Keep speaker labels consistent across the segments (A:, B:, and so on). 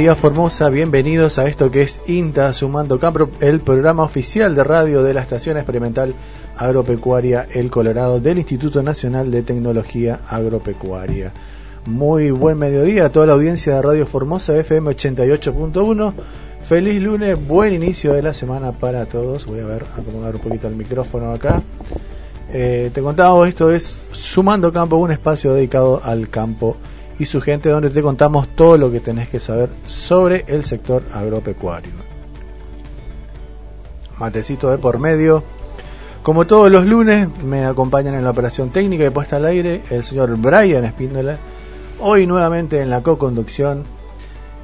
A: día Formosa, bienvenidos a esto que es INTA Sumando Campo, el programa oficial de radio de la Estación Experimental Agropecuaria El Colorado del Instituto Nacional de Tecnología Agropecuaria. Muy buen mediodía a toda la audiencia de Radio Formosa FM 88.1. Feliz lunes, buen inicio de la semana para todos. Voy a ver, acomodar un poquito el micrófono acá. Eh, te contaba, esto es Sumando Campo, un espacio dedicado al campo y su gente donde te contamos todo lo que tenés que saber sobre el sector agropecuario. Matecito de por medio. Como todos los lunes, me acompañan en la operación técnica y puesta al aire el señor Brian Espíndola. Hoy nuevamente en la co-conducción.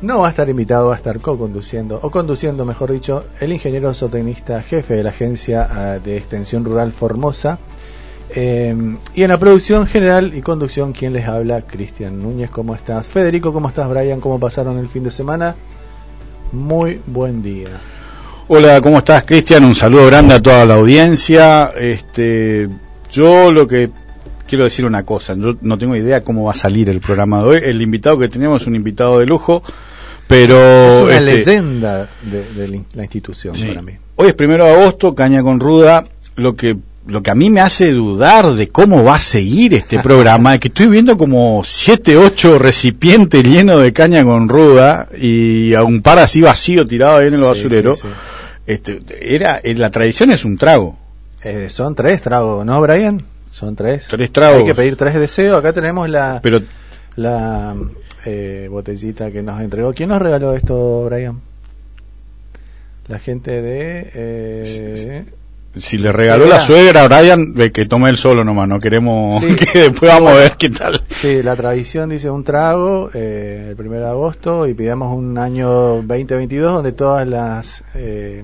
A: No va a estar invitado, va a estar co-conduciendo, o conduciendo, mejor dicho, el ingeniero zootecnista jefe de la Agencia eh, de Extensión Rural Formosa, eh, y en la producción general y conducción, quien les habla, Cristian Núñez, ¿cómo estás? Federico, ¿cómo estás? Brian, ¿cómo pasaron el fin de semana? Muy buen día.
B: Hola, ¿cómo estás, Cristian? Un saludo grande a toda la audiencia. Este, yo lo que quiero decir una cosa, yo no tengo idea cómo va a salir el programa de hoy. El invitado que tenemos es un invitado de lujo, pero...
A: Es una este, leyenda de, de, la institución para mí.
B: Hoy es primero de agosto, Caña con Ruda, lo que lo que a mí me hace dudar de cómo va a seguir este programa es que estoy viendo como siete, ocho recipientes llenos de caña con ruda y a un par así vacío tirado ahí en el basurero. Este, era, eh, la tradición es un trago.
A: Eh, son tres tragos, ¿no, Brian? Son tres.
B: Tres tragos.
A: Hay que pedir tres deseos. Acá tenemos la, Pero, la eh, botellita que nos entregó. ¿Quién nos regaló esto, Brian? La gente de... Eh,
B: si le regaló la suegra a Brian, que tome él solo nomás, no queremos que después vamos a ver qué tal.
A: Sí, la tradición dice un trago eh, el 1 de agosto y pidamos un año 2022 donde todas las eh,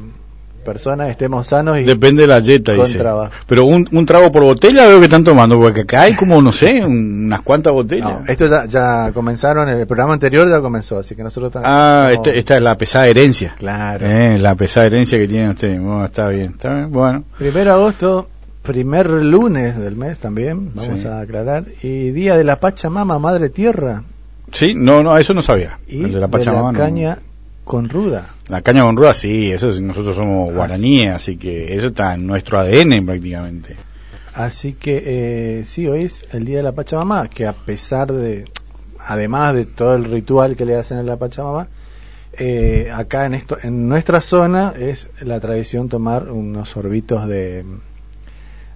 A: personas estemos sanos y
B: depende de la dieta dice. pero un, un, trago por botella veo que están tomando porque acá hay como no sé unas cuantas botellas.
A: Esto ya, ya comenzaron el programa anterior ya comenzó así que nosotros
B: estamos, ah este, esta es la pesada herencia.
A: Claro.
B: Eh, la pesada herencia que tienen ustedes bueno, está bien está bien bueno.
A: Primero de agosto primer lunes del mes también vamos a aclarar y día de la Pachamama Madre Tierra.
B: Sí no no eso no sabía.
A: Y el de la Pachamama de la caña con ruda.
B: La caña con ruda, sí, eso nosotros somos ah, guaraníes, así que eso está en nuestro ADN prácticamente.
A: Así que eh, sí, hoy es el día de la Pachamama, que a pesar de, además de todo el ritual que le hacen a la Pachamama, eh, acá en esto, en nuestra zona es la tradición tomar unos sorbitos de,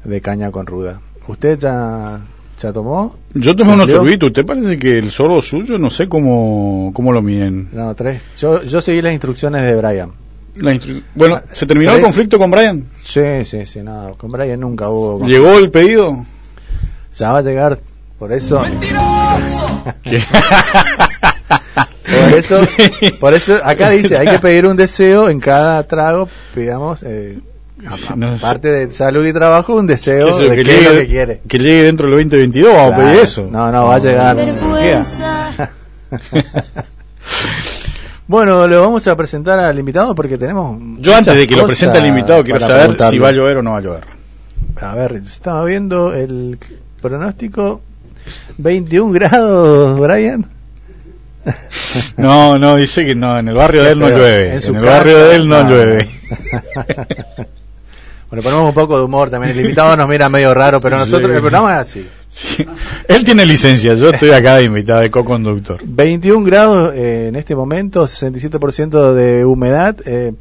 A: de caña con ruda. ¿Usted ya ¿Ya tomó?
B: Yo tomé unos sorbitos. ¿Usted parece que el sorbo suyo no sé cómo, cómo lo miden?
A: No, tres. Yo, yo seguí las instrucciones de Brian.
B: bueno, ¿se terminó el conflicto con Brian?
A: Sí, sí, sí, no, con Brian nunca hubo.
B: ¿Llegó el pedido?
A: Ya va a llegar, por eso.
B: ¡Mentiroso!
A: por eso, por eso acá dice, hay que pedir un deseo en cada trago, pidamos eh, Aparte de salud y trabajo, un deseo de que, llegue, lo que quiere.
B: Que llegue dentro del 2022, vamos a pedir eso.
A: No, no, va a llegar. bueno, lo vamos a presentar al invitado porque tenemos.
B: Yo antes de que lo presente al invitado, quiero saber si va a llover o no va a llover.
A: A ver, estaba viendo el pronóstico: 21 grados, Brian.
B: No, no, dice que no, en el barrio de él no llueve. En, el barrio de él no, no. llueve.
A: Bueno, ponemos un poco de humor también. El invitado nos mira medio raro, pero nosotros, el programa es así.
B: Él tiene licencia, yo estoy acá de invitado, de co-conductor.
A: 21 grados eh, en este momento, 67% de humedad. Eh,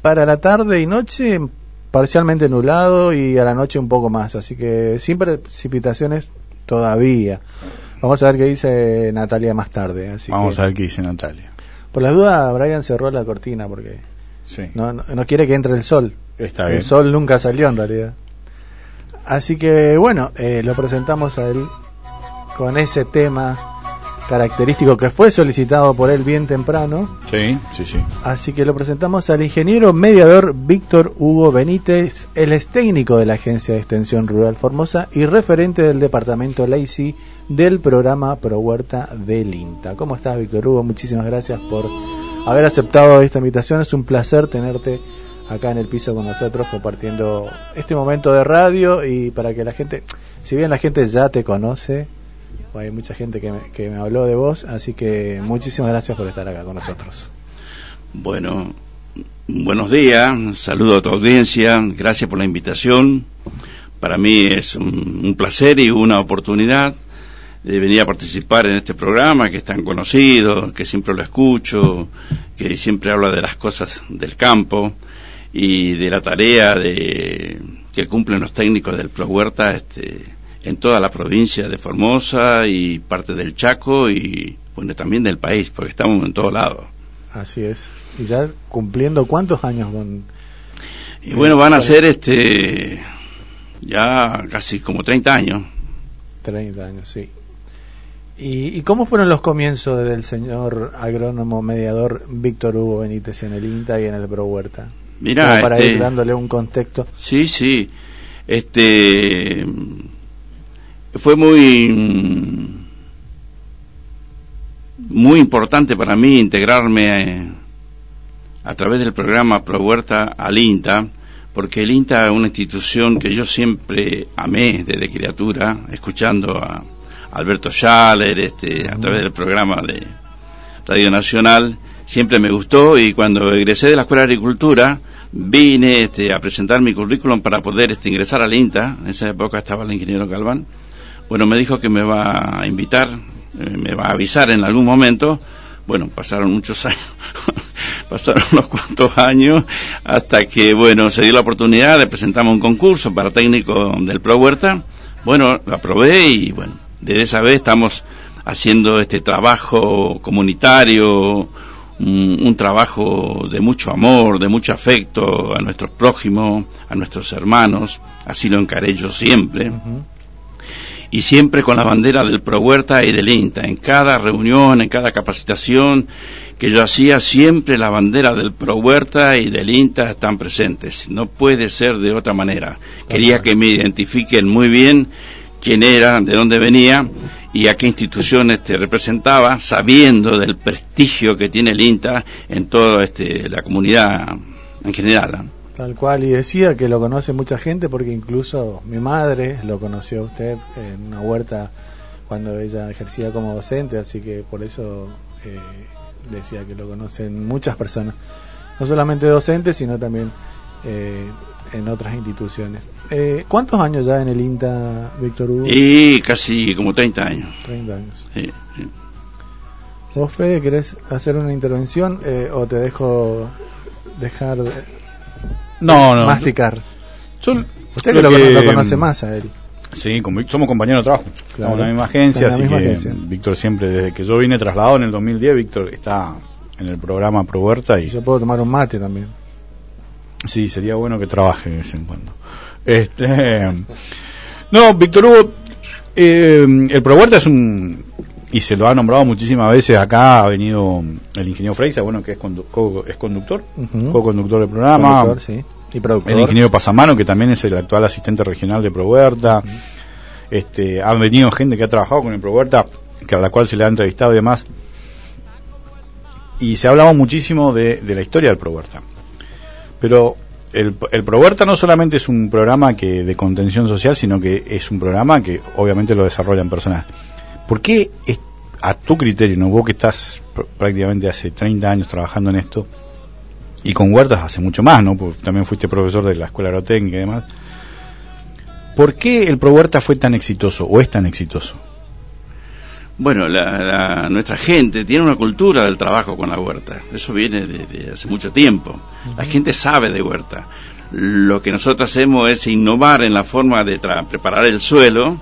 A: para la tarde y noche, parcialmente nublado y a la noche un poco más. Así que sin precipitaciones todavía. Vamos a ver qué dice Natalia más tarde. Así
B: Vamos a ver qué dice Natalia.
A: Por las dudas, Brian cerró la cortina porque no, no quiere que entre el sol. El sol nunca salió en realidad. Así que bueno, eh, lo presentamos a él con ese tema característico que fue solicitado por él bien temprano.
B: Sí, sí, sí.
A: Así que lo presentamos al ingeniero mediador Víctor Hugo Benítez. Él es técnico de la Agencia de Extensión Rural Formosa y referente del departamento LACY del programa Pro Huerta del INTA. ¿Cómo estás, Víctor Hugo? Muchísimas gracias por haber aceptado esta invitación. Es un placer tenerte acá en el piso con nosotros compartiendo este momento de radio y para que la gente, si bien la gente ya te conoce, hay mucha gente que me, que me habló de vos, así que muchísimas gracias por estar acá con nosotros.
C: Bueno, buenos días, saludo a tu audiencia, gracias por la invitación. Para mí es un, un placer y una oportunidad de venir a participar en este programa que es tan conocido, que siempre lo escucho, que siempre habla de las cosas del campo y de la tarea de que cumplen los técnicos del Pro Huerta este, en toda la provincia de Formosa y parte del Chaco y bueno también del país, porque estamos en todos lados.
A: Así es. Y ya cumpliendo cuántos años con
C: y bueno, van a ser este ya casi como 30 años.
A: 30 años, sí. ¿Y, ¿Y, cómo fueron los comienzos del señor agrónomo mediador Víctor Hugo Benítez en el INTA y en el Pro Huerta?
C: Mira,
A: para
C: este,
A: ir dándole un contexto.
C: Sí, sí. Este fue muy muy importante para mí integrarme a, a través del programa Pro Huerta al INTA, porque el INTA es una institución que yo siempre amé desde criatura, escuchando a Alberto Schaller, este, a través del programa de Radio Nacional, siempre me gustó y cuando egresé de la Escuela de Agricultura vine este, a presentar mi currículum para poder este, ingresar al INTA, en esa época estaba el ingeniero Galván, bueno, me dijo que me va a invitar, eh, me va a avisar en algún momento, bueno, pasaron muchos años, pasaron unos cuantos años, hasta que, bueno, se dio la oportunidad de presentar un concurso para técnico del Pro Huerta, bueno, lo aprobé y, bueno, desde esa vez estamos haciendo este trabajo comunitario, un, un, trabajo de mucho amor, de mucho afecto a nuestros prójimos, a nuestros hermanos, así lo encaré yo siempre. Uh -huh. Y siempre con la bandera del Pro Huerta y del INTA. En cada reunión, en cada capacitación que yo hacía, siempre la bandera del Pro Huerta y del INTA están presentes. No puede ser de otra manera. Quería que me identifiquen muy bien quién era, de dónde venía y a qué institución este, representaba, sabiendo del prestigio que tiene el INTA en toda este, la comunidad en general.
A: Tal cual, y decía que lo conoce mucha gente porque incluso mi madre lo conoció a usted en una huerta cuando ella ejercía como docente, así que por eso eh, decía que lo conocen muchas personas, no solamente docentes, sino también eh, en otras instituciones. Eh, ¿Cuántos años ya en el INTA, Víctor Hugo?
C: Y casi como 30 años.
A: 30 años.
C: Sí, sí.
A: ¿Vos, Fede, querés hacer una intervención eh, o te dejo dejar de
B: no, no,
A: masticar?
B: Yo,
A: Usted que lo, que lo, conoce más a él.
B: Sí, somos compañeros de trabajo. Claro. Estamos en la misma agencia, misma así agencia. que Víctor siempre, desde que yo vine trasladado en el 2010, Víctor está en el programa Pro Huerta y...
A: Yo puedo tomar un mate también.
B: Sí, sería bueno que trabaje de vez en cuando. Este, no, Víctor Hugo, eh, el Pro Huerta es un, y se lo ha nombrado muchísimas veces acá, ha venido el ingeniero Freisa, bueno, que es, condu co es conductor, uh -huh. co-conductor del programa.
A: Conductor, sí. Y productor.
B: El ingeniero Pasamano, que también es el actual asistente regional de Pro Huerta. Uh -huh. este, ha venido gente que ha trabajado con el Pro Huerta, que a la cual se le ha entrevistado y demás. Y se ha hablado muchísimo de, de la historia del Pro Huerta. Pero el, el ProHuerta no solamente es un programa que de contención social, sino que es un programa que obviamente lo desarrollan personas. ¿Por qué, es, a tu criterio, no vos que estás prácticamente hace 30 años trabajando en esto, y con huertas hace mucho más, ¿no? Porque también fuiste profesor de la escuela agrotécnica y demás. ¿Por qué el ProHuerta fue tan exitoso o es tan exitoso?
C: Bueno, la, la, nuestra gente tiene una cultura del trabajo con la huerta. Eso viene desde hace mucho tiempo. La gente sabe de huerta. Lo que nosotros hacemos es innovar en la forma de preparar el suelo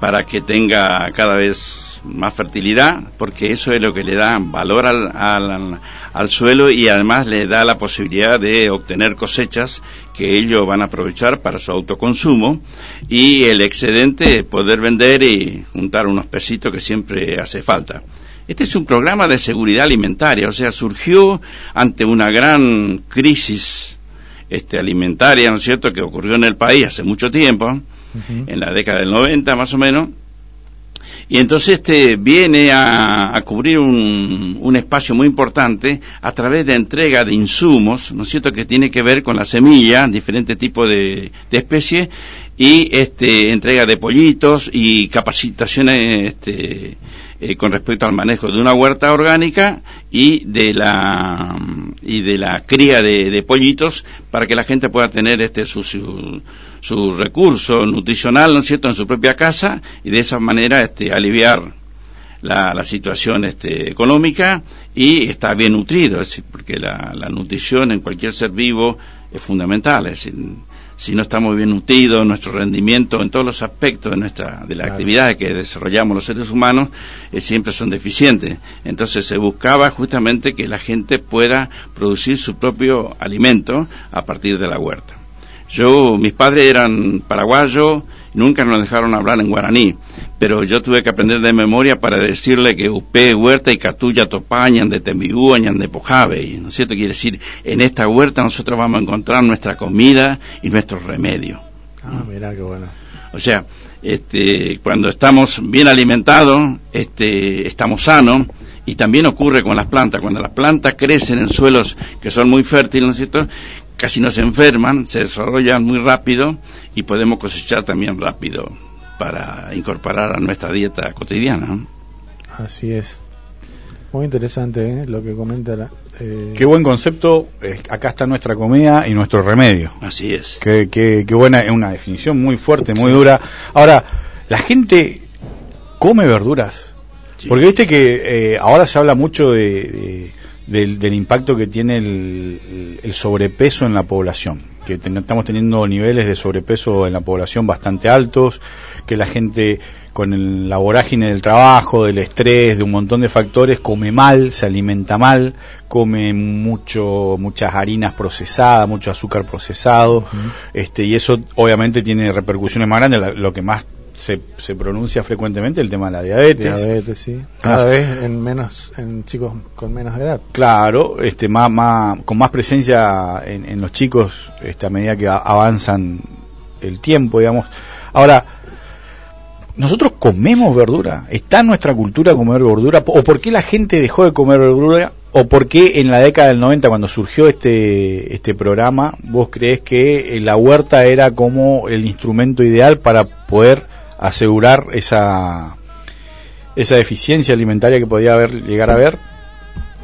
C: para que tenga cada vez más fertilidad, porque eso es lo que le da valor al, al, al, suelo y además le da la posibilidad de obtener cosechas que ellos van a aprovechar para su autoconsumo y el excedente poder vender y juntar unos pesitos que siempre hace falta. Este es un programa de seguridad alimentaria, o sea, surgió ante una gran crisis este, alimentaria, ¿no es cierto?, que ocurrió en el país hace mucho tiempo, uh -huh. en la década del 90 más o menos, Y entonces este viene a, cubrir un, un, espacio muy importante a través de entrega de insumos, ¿no es cierto?, que tiene que ver con la semilla, diferentes tipos de, de especies, y este, entrega de pollitos y capacitaciones este, eh, con respecto al manejo de una huerta orgánica y de la y de la cría de, pollitos para que la gente pueda tener este su, su, recurso nutricional no es cierto en su propia casa y de esa manera este aliviar la, la situación este, económica y está bien nutrido, es porque la, la nutrición en cualquier ser vivo es fundamental, es decir, si no estamos bien nutridos, nuestro rendimiento en todos los aspectos de nuestra de la actividad que desarrollamos los seres humanos eh, siempre son deficientes. Entonces se buscaba justamente que la gente pueda producir su propio alimento a partir de la huerta. Yo, mis padres eran paraguayos, nunca nos dejaron hablar en guaraní, pero yo tuve que aprender de memoria para decirle que Upé, Huerta y Catuya Topañan de Tembiú, de Pojave, ¿no es cierto? Quiere decir, en esta huerta nosotros vamos a encontrar nuestra comida y nuestro remedio.
A: Ah, mira qué bueno.
C: O sea, este, cuando estamos bien alimentados, este, estamos sanos, y también ocurre con las plantas, cuando las plantas crecen en suelos que son muy fértiles, ¿no es cierto? casi no se enferman, se desarrollan muy rápido y podemos cosechar también rápido para incorporar a nuestra dieta cotidiana.
A: Así es. Muy interesante ¿eh? lo que comenta.
B: Eh... Qué buen concepto. acá está nuestra comida y nuestro remedio.
C: Así es.
B: Qué, qué, qué buena, es una definición muy fuerte, muy dura. Ahora, la gente come verduras. Porque viste que eh, ahora se habla mucho de del, impacto que tiene el, sobrepeso en la población, que estamos teniendo niveles de sobrepeso en la población bastante altos, que la gente con la vorágine del trabajo, del estrés, de un montón de factores, come mal, se alimenta mal, come mucho, muchas harinas procesadas, mucho azúcar procesado, este, y eso obviamente tiene repercusiones más grandes, lo que más se, se pronuncia frecuentemente el tema de la diabetes.
A: Diabetes, sí. Cada vez en menos en chicos con menos edad.
B: Claro, este más, más con más presencia en, en los chicos este, a medida que avanzan el tiempo, digamos. Ahora, nosotros comemos verdura. ¿Está en nuestra cultura comer verdura? ¿O por qué la gente dejó de comer verdura? ¿O por qué en la década del 90, cuando surgió este, este programa, vos crees que la huerta era como el instrumento ideal para poder asegurar esa, esa deficiencia alimentaria que podía haber, llegar a haber.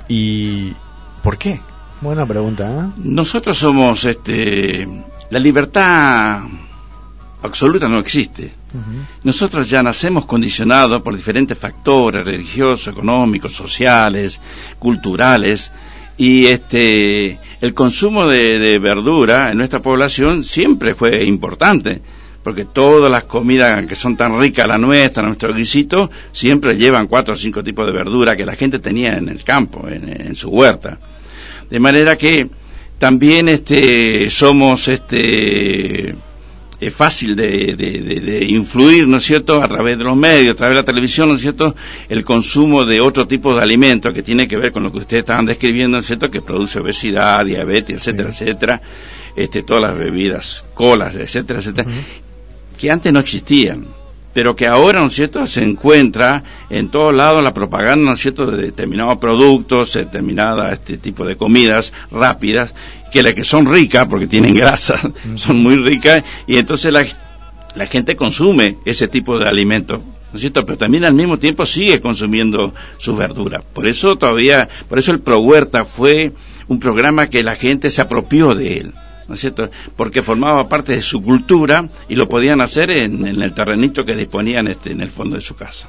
B: ¿Y por qué?
A: Buena pregunta. ¿eh?
C: Nosotros somos, este, la libertad absoluta no existe. Nosotros ya nacemos condicionados por diferentes factores religiosos, económicos, sociales, culturales, y este el consumo de, de verdura en nuestra población siempre fue importante porque todas las comidas que son tan ricas, la nuestra, nuestro guisito, siempre llevan cuatro o cinco tipos de verdura que la gente tenía en el campo, en, su huerta. De manera que también este, somos este, es fácil de, de, influir, ¿no es cierto?, a través de los medios, a través de la televisión, ¿no es cierto?, el consumo de otro tipo de alimentos que tiene que ver con lo que ustedes estaban describiendo, ¿no es cierto?, que produce obesidad, diabetes, etcétera, etcétera, este, todas las bebidas, colas, etcétera, etcétera que antes no existían, pero que ahora, ¿no es cierto?, se encuentra en todos lados la propaganda, ¿no cierto?, de determinados productos, determinadas este tipo de comidas rápidas, que las que son ricas, porque tienen grasa, son muy ricas, y entonces la, la gente consume ese tipo de alimentos. ¿no es cierto? Pero también al mismo tiempo sigue consumiendo sus verduras. Por eso todavía, por eso el Pro Huerta fue un programa que la gente se apropió de él. ¿No es cierto? Porque formaba parte de su cultura y lo podían hacer en, el terrenito que disponían este, en el fondo de su casa.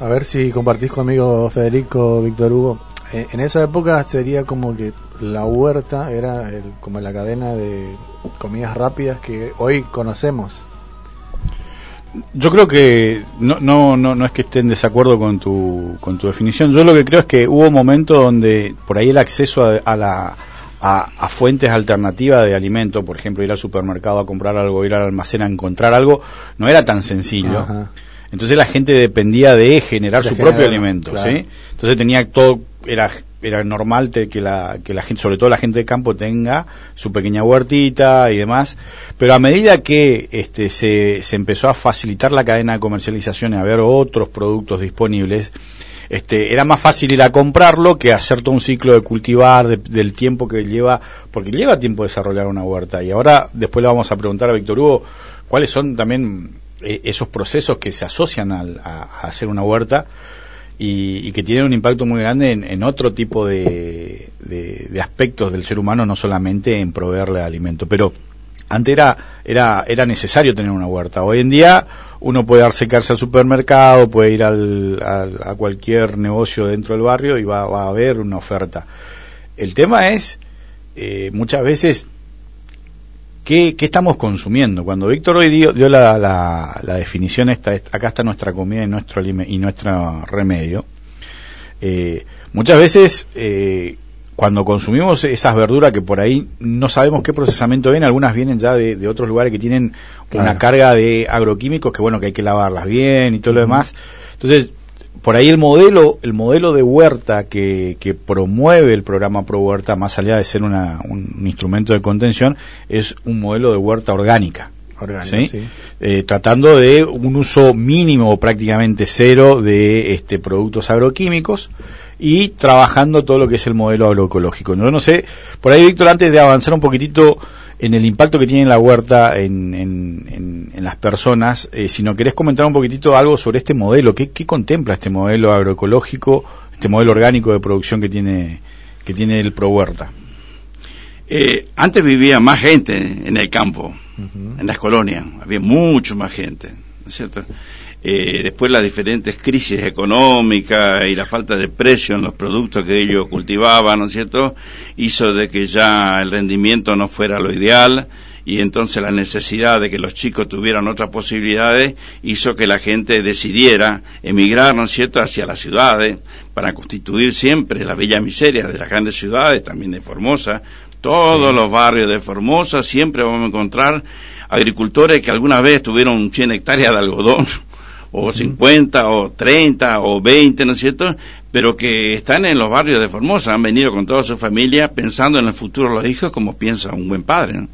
A: A ver si compartís conmigo, Federico, Víctor Hugo. Eh, en esa época sería como que la huerta era como la cadena de comidas rápidas que hoy conocemos.
B: Yo creo que no, no, no, no es que esté en desacuerdo con tu, con tu definición. Yo lo que creo es que hubo momentos donde por ahí el acceso a la, a, fuentes alternativas de alimento, por ejemplo, ir al supermercado a comprar algo, ir al almacén a encontrar algo, no era tan sencillo. Entonces la gente dependía de generar su propio alimento, ¿sí? Entonces tenía todo, era era normal que, la, que la gente, sobre todo la gente de campo, tenga su pequeña huertita y demás, pero a medida que este, se, se empezó a facilitar la cadena de comercialización y a ver otros productos disponibles, este, era más fácil ir a comprarlo que hacer todo un ciclo de cultivar, del tiempo que lleva, porque lleva tiempo desarrollar una huerta. Y ahora, después le vamos a preguntar a Víctor Hugo cuáles son también eh, esos procesos que se asocian a, hacer una huerta y, que tienen un impacto muy grande en, otro tipo de, de, aspectos del ser humano, no solamente en proveerle alimento. Pero antes era, era, era necesario tener una huerta. Hoy en día uno puede acercarse al supermercado, puede ir al, a cualquier negocio dentro del barrio y va, a haber una oferta. El tema es, eh, muchas veces, ¿qué, ¿qué, estamos consumiendo? Cuando Víctor hoy dio, dio la, la, definición, esta, acá está nuestra comida y nuestro, y nuestro remedio, eh, muchas veces eh, cuando consumimos esas verduras que por ahí no sabemos qué procesamiento viene, algunas vienen ya de, otros lugares que tienen una carga de agroquímicos que bueno que hay que lavarlas bien y todo lo demás. Entonces, por ahí el modelo, el modelo de huerta que, que promueve el programa Pro Huerta, más allá de ser una, un instrumento de contención, es un modelo de huerta orgánica. ¿sí? Eh, tratando de un uso mínimo o prácticamente cero de este, productos agroquímicos y trabajando todo lo que es el modelo agroecológico. No, no sé, por ahí Víctor, antes de avanzar un poquitito en el impacto que tiene la huerta en, en, las personas, eh, si no querés comentar un poquitito algo sobre este modelo, ¿qué, ¿qué, contempla este modelo agroecológico, este modelo orgánico de producción que tiene, que tiene el Pro Huerta?
C: Eh, antes vivía más gente en el campo, en las colonias, había mucho más gente, ¿no es cierto? Eh, después las diferentes crisis económicas y la falta de precio en los productos que ellos cultivaban, ¿no es cierto?, hizo de que ya el rendimiento no fuera lo ideal y entonces la necesidad de que los chicos tuvieran otras posibilidades hizo que la gente decidiera emigrar, ¿no es cierto?, hacia las ciudades para constituir siempre la bella miseria de las grandes ciudades, también de Formosa. Todos los barrios de Formosa siempre vamos a encontrar agricultores que alguna vez tuvieron 100 hectáreas de algodón o 50 o 30 o 20, ¿no es cierto? Pero que están en los barrios de Formosa, han venido con toda su familia pensando en el futuro de los hijos como piensa un buen padre. ¿no?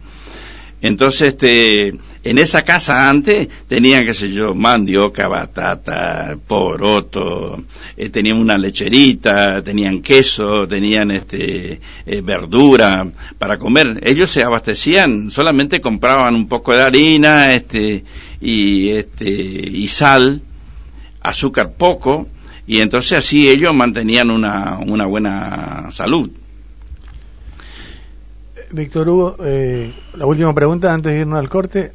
C: Entonces, este, en esa casa antes tenían, qué sé yo, mandioca, batata, poroto, eh, tenían una lecherita, tenían queso, tenían este, eh, verdura para comer. Ellos se abastecían, solamente compraban un poco de harina, este, y, este, y sal, azúcar poco, y entonces así ellos mantenían una, una buena salud.
A: Víctor Hugo, eh, la última pregunta antes de irnos al corte.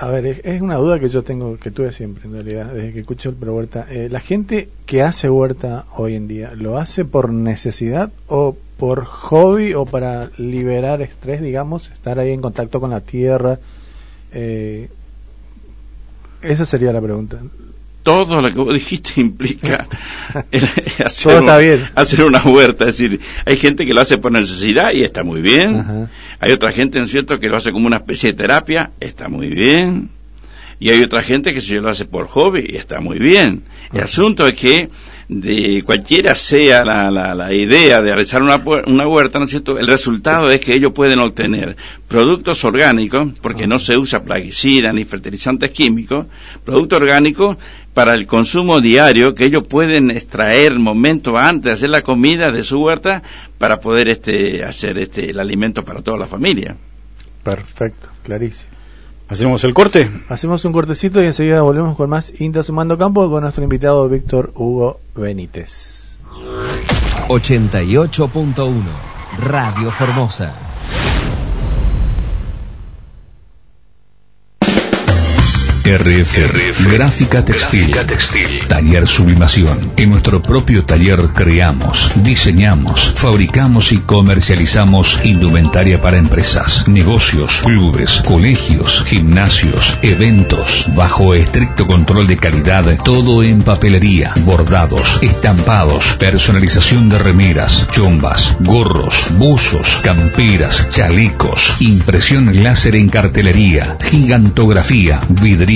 A: A ver, es, una duda que yo tengo, que tuve siempre en realidad, desde que escucho el Pro Huerta. Eh, ¿La gente que hace huerta hoy en día, lo hace por necesidad o por hobby o para liberar estrés, digamos, estar ahí en contacto con la tierra? Eh, esa sería la pregunta.
C: Todo lo que vos dijiste implica
A: hacer,
C: hacer una huerta. Es decir, hay gente que lo hace por necesidad y está muy bien. Hay otra gente, en cierto, que lo hace como una especie de terapia, está muy bien. Y hay otra gente que se lo hace por hobby y está muy bien. El asunto es que de cualquiera sea la, la, idea de realizar una, una, huerta, ¿no es cierto? El resultado es que ellos pueden obtener productos orgánicos, porque no se usa plaguicida ni fertilizantes químicos, productos orgánicos para el consumo diario que ellos pueden extraer momento antes de hacer la comida de su huerta para poder este, hacer este, el alimento para toda la familia.
A: Perfecto, clarísimo.
B: ¿Hacemos el corte?
A: Hacemos un cortecito y enseguida volvemos con más Inta Sumando Campo con nuestro invitado Víctor Hugo Benítez.
D: 88.1 Radio Formosa. RF, Gráfica textil. Taller Sublimación. En nuestro propio taller creamos, diseñamos, fabricamos y comercializamos indumentaria para empresas, negocios, clubes, colegios, gimnasios, eventos, bajo estricto control de calidad, todo en papelería, bordados, estampados, personalización de remeras, chombas, gorros, buzos, camperas, chalecos, impresión láser en cartelería, gigantografía, vidrio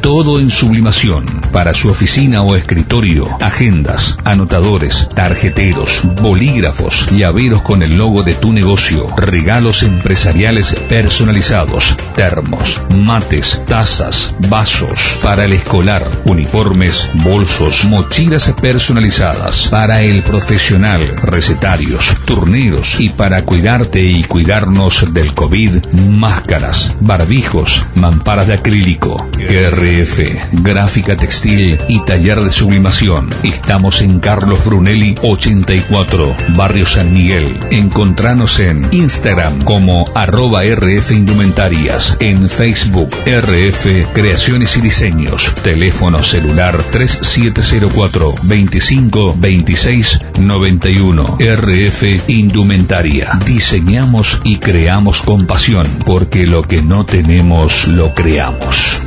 D: todo en sublimación. Para su oficina o escritorio, agendas, anotadores, tarjeteros, bolígrafos, llaveros con el logo de tu negocio, regalos empresariales personalizados, termos, mates, tazas, vasos, para el escolar, uniformes, bolsos, mochilas personalizadas, para el profesional, recetarios, turneros y para cuidarte y cuidarnos del COVID, máscaras, barbijos, mamparas de acrílico, RF, gráfica textil y taller de sublimación. Estamos en Carlos Brunelli 84, Barrio San Miguel. Encontranos en Instagram como arroba RF Indumentarias, en Facebook RF Creaciones y Diseños, teléfono celular 3704 25 26 91 RF Indumentaria. Diseñamos y creamos con pasión, porque lo que no tenemos lo creamos.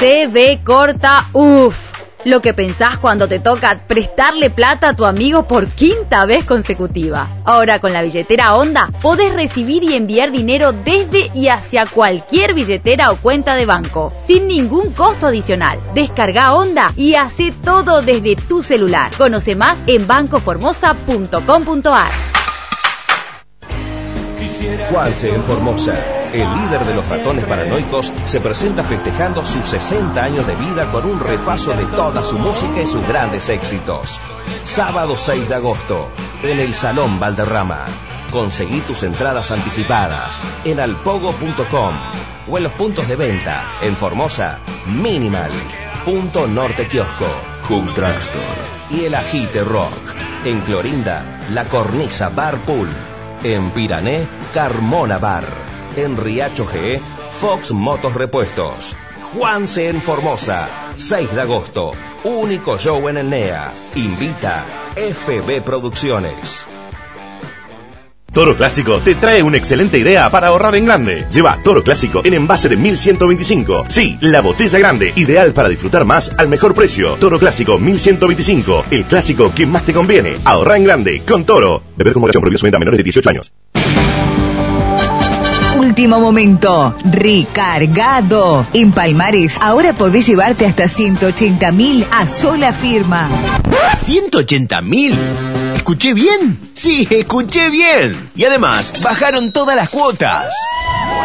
E: TV corta, uff. Lo que pensás cuando te toca prestarle plata a tu amigo por quinta vez consecutiva. Ahora con la billetera Onda podés recibir y enviar dinero desde y hacia cualquier billetera o cuenta de banco, sin ningún costo adicional. Descarga Onda y hace todo desde tu celular. Conoce más en bancoformosa.com.ar.
F: Juanse en Formosa, el líder de los ratones paranoicos, se presenta festejando sus 60 años de vida con un repaso de toda su música y sus grandes éxitos. Sábado 6 de agosto, en el Salón Valderrama. Conseguí tus entradas anticipadas en alpogo.com o en los puntos de venta en Formosa, Minimal, Punto Norte Kiosco, Drugstore y el Agite Rock. En Clorinda, La Cornisa Bar Pool. En Pirané, Carmona Bar. En Riacho G, Fox Motos Repuestos. Juanse en Formosa, 6 de agosto. Único show en el NEA. Invita FB Producciones.
G: Toro Clásico te trae una excelente idea para ahorrar en grande. Lleva Toro Clásico en envase de 1125. Sí, la botella grande, ideal para disfrutar más al mejor precio. Toro Clásico 1125, el clásico que más te conviene. Ahorra en grande con Toro. Beber con moderación prohibida su venta a menores de 18 años.
H: Último momento, recargado. En Palmares ahora podés llevarte hasta 180 mil a sola firma.
I: ¿180 mil? ¿Escuché bien? Sí, escuché bien. Y además, bajaron todas las cuotas.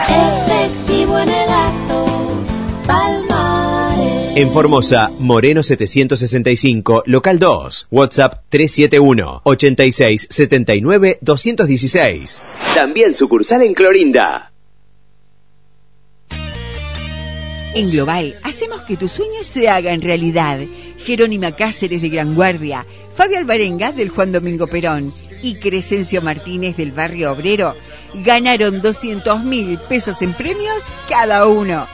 J: Efectivo en el acto, Palmares.
I: En Formosa, Moreno 765, local 2, WhatsApp 371 86 79 216. También sucursal en Clorinda.
H: En Global, hacemos que tus sueños se hagan realidad. Jerónima Cáceres de Gran Guardia, Fabio Alvarenga del Juan Domingo Perón y Crescencio Martínez del Barrio Obrero ganaron 200 mil pesos en premios cada uno.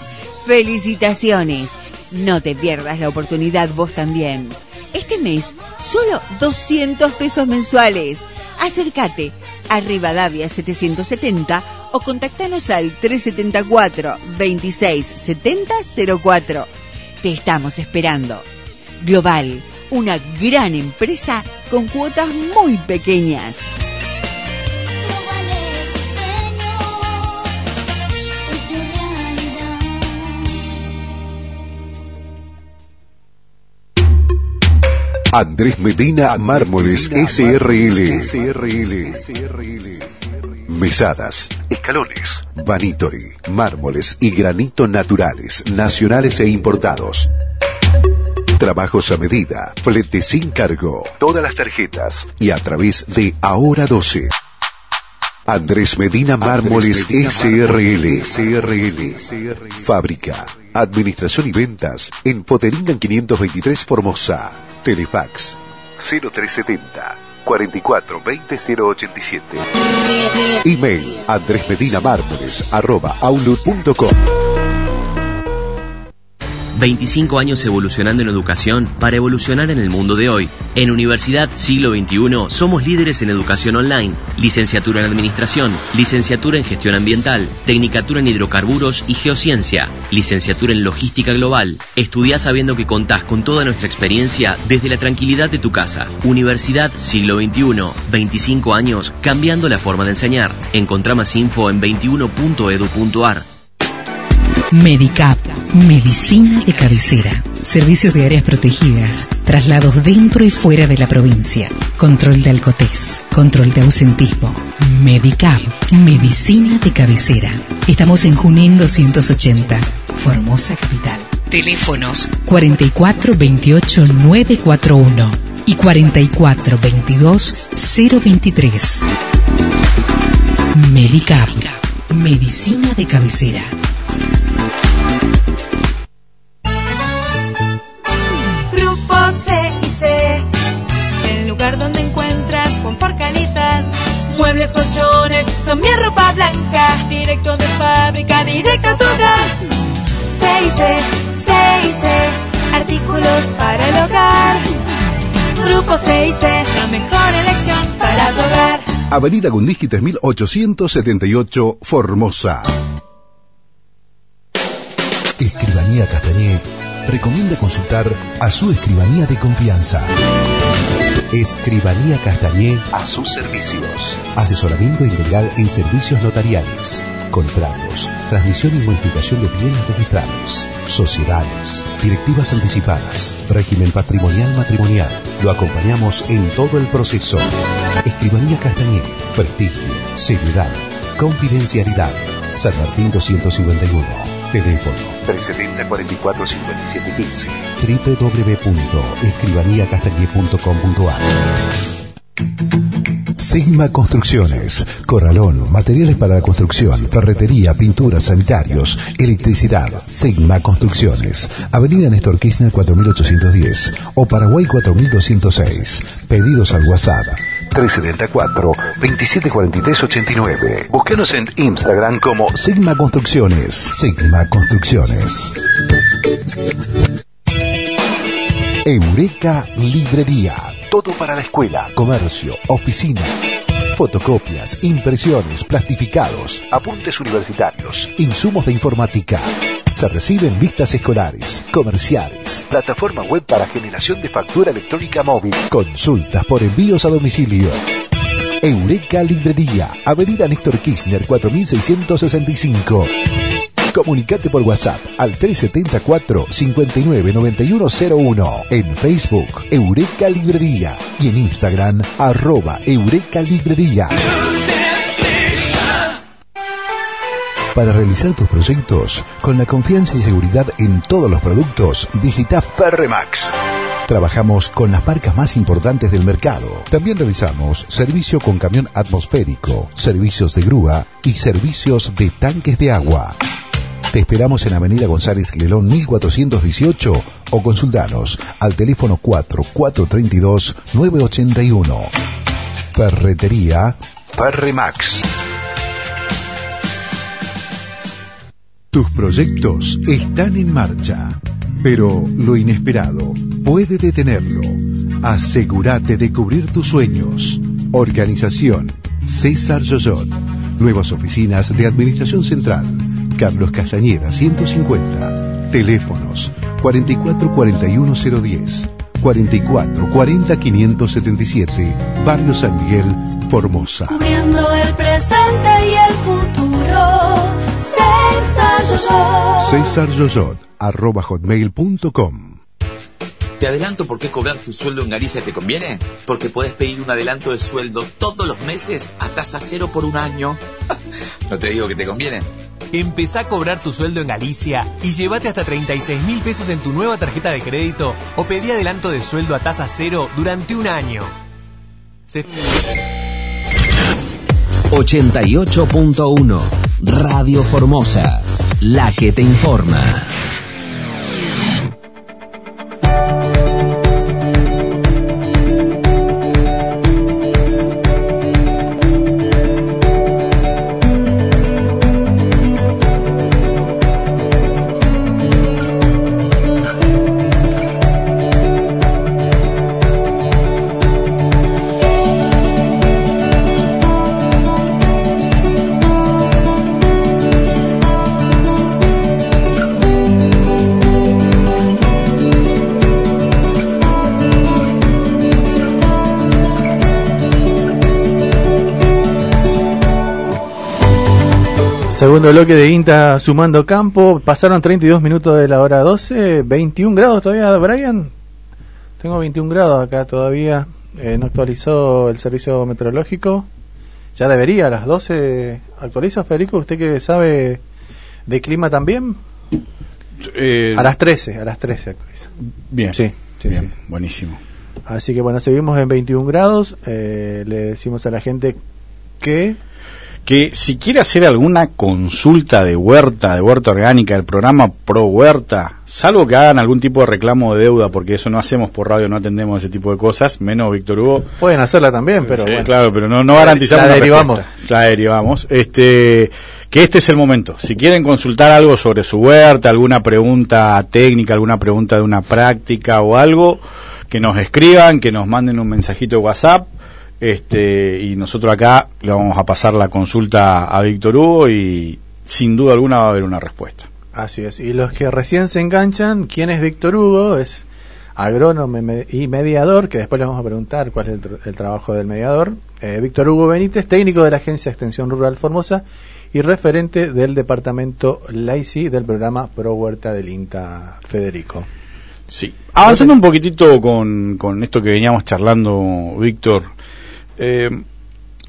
H: ¡Felicitaciones! No te pierdas la oportunidad vos también. Este mes, solo 200 pesos mensuales. Acércate a Rivadavia 770 o contactanos al 374 26 70 04. Te estamos esperando. Global, una gran empresa con cuotas muy pequeñas.
K: Andrés Medina Mármoles SRL. Mesadas, escalones, vanitori, mármoles y granito naturales, nacionales e importados. Trabajos a medida, flete sin cargo, todas las tarjetas y a través de Ahora 12. Andrés Medina Mármoles SRL. Fábrica, administración y ventas en Poteringan 523 Formosa. Telefax 0370 44 20 087. Email andresmedinamármoles arroba outlook.com.
I: 25 años evolucionando en educación para evolucionar en el mundo de hoy. En Universidad Siglo XXI somos líderes en educación online, licenciatura en administración, licenciatura en gestión ambiental, tecnicatura en hidrocarburos y geociencia, licenciatura en logística global. Estudia sabiendo que contás con toda nuestra experiencia desde la tranquilidad de tu casa. Universidad Siglo XXI, 25 años cambiando la forma de enseñar. Encontrá más info en 21.edu.ar.
L: Medicap, medicina de cabecera, servicios de áreas protegidas, traslados dentro y fuera de la provincia, control de alcotés, control de ausentismo. Medicap, medicina de cabecera. Estamos en Junín 280, Formosa Capital. Teléfonos 44 28 941 y 44 22 023. Medicap, medicina de cabecera.
M: Grupo C&C, el lugar donde encuentras confort calidad. Muebles, colchones, son mi ropa blanca, directo de fábrica, directo a tu hogar. C&C, C&C, artículos para el hogar. Grupo C&C, la mejor elección para tu hogar.
K: Avenida Gundisky 3878, Formosa. Escribanía Castañé recomienda consultar a su escribanía de confianza. Escribanía Castañé a sus servicios. Asesoramiento integral en servicios notariales, contratos, transmisión y modificación de bienes registrados, sociedades, directivas anticipadas, régimen patrimonial matrimonial. Lo acompañamos en todo el proceso. Escribanía Castañé, prestigio, seriedad, confidencialidad. San Martín 251. Teléfono 370 44 57 15 www.escribaniacastañé.com.ar Sigma Construcciones, Corralón, materiales para la construcción, ferretería, pinturas, sanitarios, electricidad. Sigma Construcciones, Avenida Néstor Kirchner 4810 o Paraguay 4206. Pedidos al WhatsApp 374 2743 89. Búsquenos en Instagram como Sigma Construcciones. Sigma Construcciones. Eureka Librería. Todo para la escuela, comercio, oficina. Fotocopias, impresiones, plastificados, apuntes universitarios, insumos de informática. Se reciben vistas escolares, comerciales, plataforma web para generación de factura electrónica móvil, consultas por envíos a domicilio. Eureka Librería, Avenida Néstor Kirchner 4665. Comunicate por WhatsApp al 374 59 9101 en Facebook Eureka Librería y en Instagram arroba Eureka Librería. Para realizar tus proyectos con la confianza y seguridad en todos los productos, visita Ferremax. Trabajamos con las marcas más importantes del mercado. También realizamos servicio con camión atmosférico, servicios de grúa y servicios de tanques de agua. Te esperamos en Avenida González Lelón 1418 o consultanos al teléfono 4432 981. Ferretería Ferremax. Tus proyectos están en marcha, pero lo inesperado puede detenerlo. Asegúrate de cubrir tus sueños. Organización César Yoyot. Nuevas oficinas de Administración Central. Carlos Castañeda 150. Teléfonos 444110, 4440 577, Barrio San Miguel, Formosa.
M: Cubriendo el presente y el futuro. César Yoyot.
K: César Yoyot, arroba hotmail.com.
N: Te adelanto por qué cobrar tu sueldo en Galicia te conviene. Porque puedes pedir un adelanto de sueldo todos los meses a tasa cero por un año. no te digo que te conviene.
O: Empezá a cobrar tu sueldo en Galicia y llévate hasta 36 mil pesos en tu nueva tarjeta de crédito o pedí adelanto de sueldo a tasa cero durante un año. Se-
I: 88.1 Radio Formosa, la que te informa.
A: Segundo bloque de INTA sumando campo. Pasaron 32 minutos de la hora 12. 21 grados todavía, Brian. Tengo 21 grados acá todavía. Eh, no actualizó el servicio meteorológico. Ya debería, a las 12 actualiza, Federico. ¿Usted que sabe de clima también?
B: Eh,
A: a las 13, a las 13 actualiza.
B: Bien,
A: Sí, sí,
B: bien,
A: sí.
B: buenísimo.
A: Así que bueno, seguimos en 21 grados. Eh, le decimos a la gente que
B: que si quiere hacer alguna consulta de huerta, de huerta orgánica, del programa Pro Huerta, salvo que hagan algún tipo de reclamo de deuda, porque eso no hacemos por radio, no atendemos ese tipo de cosas, menos Víctor Hugo.
A: pueden hacerla también, pero
B: Sí,
A: bueno.
B: Claro, pero no, no garantizamos
A: La derivamos.
B: respuesta. La derivamos. Este, que este es el momento. Si quieren consultar algo sobre su huerta, alguna pregunta técnica, alguna pregunta de una práctica o algo, que nos escriban, que nos manden un mensajito de WhatsApp. Este, y nosotros acá le vamos a pasar la consulta a Víctor Hugo y sin duda alguna va a haber una respuesta.
A: Así es. Y los que recién se enganchan, ¿quién es Víctor Hugo? Es agrónomo y mediador, que después le vamos a preguntar cuál es el, tr- el trabajo del mediador. Eh, Víctor Hugo Benítez, técnico de la Agencia de Extensión Rural Formosa y referente del departamento LAICI del programa Pro Huerta del INTA Federico.
B: Sí. Avanzando un poquitito con, con esto que veníamos charlando, Víctor. Eh,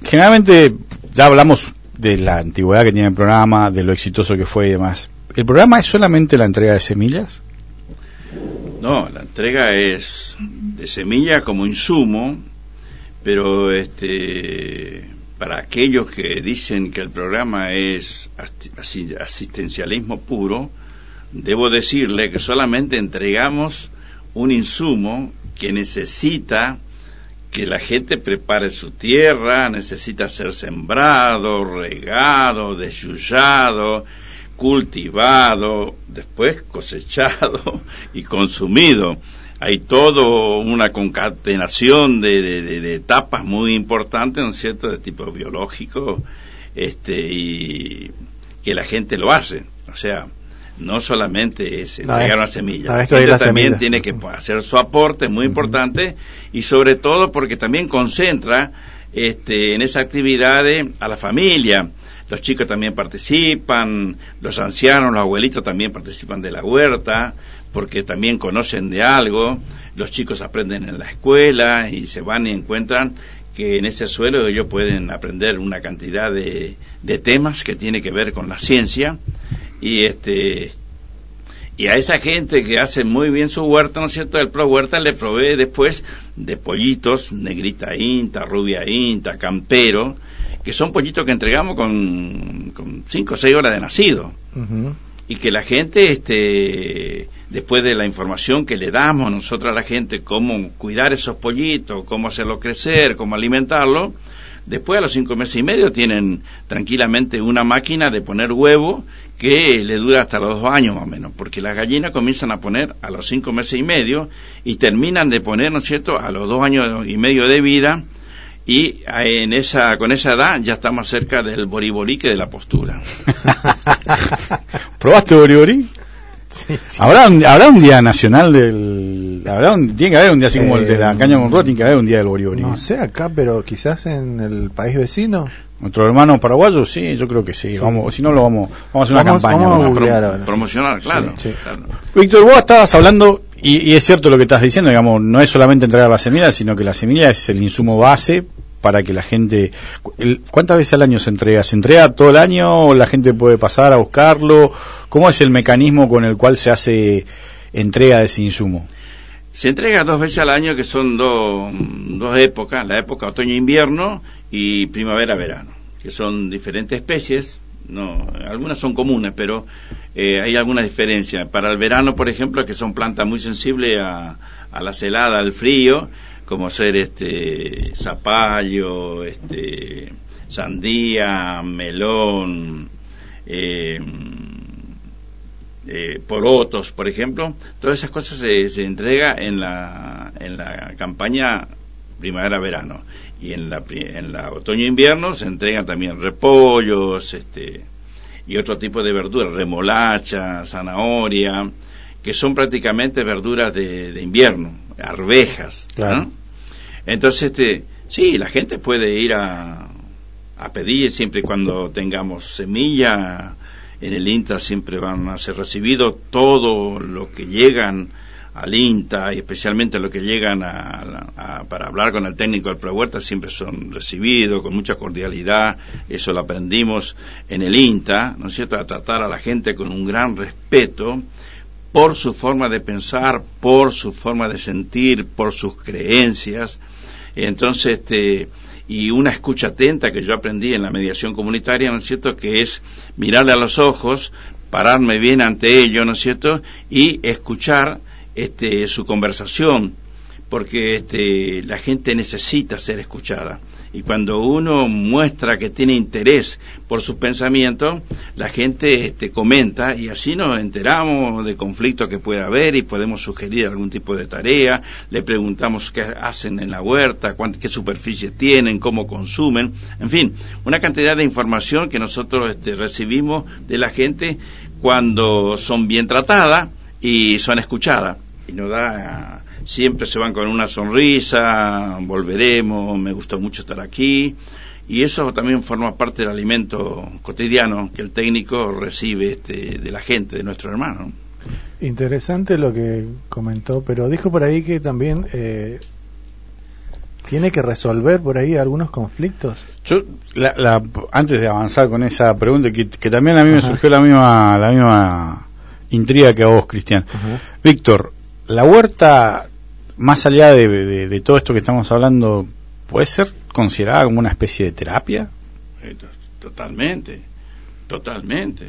B: generalmente ya hablamos de la antigüedad que tiene el programa, de lo exitoso que fue y demás. ¿El programa es solamente la entrega de semillas?
C: No, la entrega es de semilla como insumo, pero este para aquellos que dicen que el programa es asistencialismo puro, debo decirle que solamente entregamos un insumo que necesita que la gente prepare su tierra, necesita ser sembrado, regado, desyullado, cultivado, después cosechado y consumido. Hay todo una concatenación de- de etapas muy importantes, ¿no es cierto?, de tipo biológico, este, y que la gente lo hace. O sea, no solamente es entregar una semilla, la gente también
A: semilla.
C: tiene que hacer su aporte, muy importante, y sobre todo porque también concentra este, en esa actividad a la familia. Los chicos también participan, los ancianos, los abuelitos también participan de la huerta, porque también conocen de algo, los chicos aprenden en la escuela y se van y encuentran que en ese suelo ellos pueden aprender una cantidad de, de temas que tiene que ver con la ciencia y este y a esa gente que hace muy bien su huerta, ¿no es cierto? El Pro Huerta le provee después de pollitos, negrita inta, rubia inta, campero, que son pollitos que entregamos con, con cinco o seis horas de nacido. Y que la gente, este, después de la información que le damos nosotros a la gente, cómo cuidar esos pollitos, cómo hacerlo crecer, cómo alimentarlo, después a los cinco meses y medio tienen tranquilamente una máquina de poner huevo que le dura hasta los dos años más o menos, porque las gallinas comienzan a poner a los cinco meses y medio y terminan de poner, ¿no es cierto?, a los dos años y medio de vida y en esa, con esa edad ya estamos cerca del boriborí que de la postura.
B: ¿Probaste Boribori? ¿Habrá, un, ¿Habrá un día nacional del... Habrá un, tiene que haber un día así como el de la
A: Eh,
B: caña con ropa, tiene que haber un día del Boribori.
A: No sé acá, pero quizás en el país vecino.
B: Nuestro hermano paraguayo, sí, yo creo que sí. Vamos, si no lo vamos, vamos a hacer una campaña.
A: vamos a
B: prom-.
C: Promocionar, claro.
A: Sí, sí.
C: claro.
B: Víctor, vos estabas hablando, y, y es cierto lo que estás diciendo, digamos, no es solamente entregar la semilla, sino que la semilla es el insumo base para que la gente... el- ¿Cuántas veces al año se entrega? ¿Se entrega todo el año o la gente puede pasar a buscarlo? ¿Cómo es el mecanismo con el cual se hace entrega de ese insumo?
C: Se entrega dos veces al año, que son dos, dos épocas, la época otoño-invierno y primavera-verano, que son diferentes especies, no, algunas son comunes, pero eh, hay alguna diferencia. Para el verano, por ejemplo, que son plantas muy sensibles a, a la helada, al frío, como ser este zapallo, este sandía, melón, eh, eh, porotos, por ejemplo, todas esas cosas se, se entrega en la, en la campaña primavera-verano y en la, en la otoño-invierno se entregan también repollos, este y otro tipo de verduras, remolacha, zanahoria, que son prácticamente verduras de, de invierno, arvejas,
A: Claro.
C: ¿no? Entonces, este, sí, la gente puede ir a, a pedir, siempre y cuando tengamos semilla, en el INTA siempre van a ser recibidos todo lo que llegan al INTA y especialmente lo que llegan a, a- para hablar con el técnico del Prehuerta siempre son recibidos con mucha cordialidad, eso lo aprendimos en el INTA, ¿no es cierto?, a tratar a la gente con un gran respeto por su forma de pensar, por su forma de sentir, por sus creencias. Entonces, este, y una escucha atenta que yo aprendí en la mediación comunitaria, ¿no es cierto?, que es mirarle a los ojos, pararme bien ante ellos, ¿no es cierto?, y escuchar este, su conversación, porque este, la gente necesita ser escuchada. Y cuando uno muestra que tiene interés por sus pensamientos, la gente este, comenta y así nos enteramos de conflictos que puede haber y podemos sugerir algún tipo de tarea, le preguntamos qué hacen en la huerta, cuánto, qué superficie tienen, cómo consumen, en fin, una cantidad de información que nosotros este, recibimos de la gente cuando son bien tratadas y son escuchadas. Y nos da siempre se van con una sonrisa, volveremos, me gustó mucho estar aquí. Y eso también forma parte del alimento cotidiano que el técnico recibe este, de la gente, de nuestro hermano.
A: Interesante lo que comentó, pero dijo por ahí que también eh, tiene que resolver por ahí algunos conflictos.
B: Yo, la, la- antes de avanzar con esa pregunta, que, que también a mí me surgió la misma, la misma intriga que a vos, Cristian. Víctor, la huerta, más allá de, de- todo esto que estamos hablando, ¿puede ser considerada como una especie de terapia?
C: Eh, to- Totalmente, totalmente.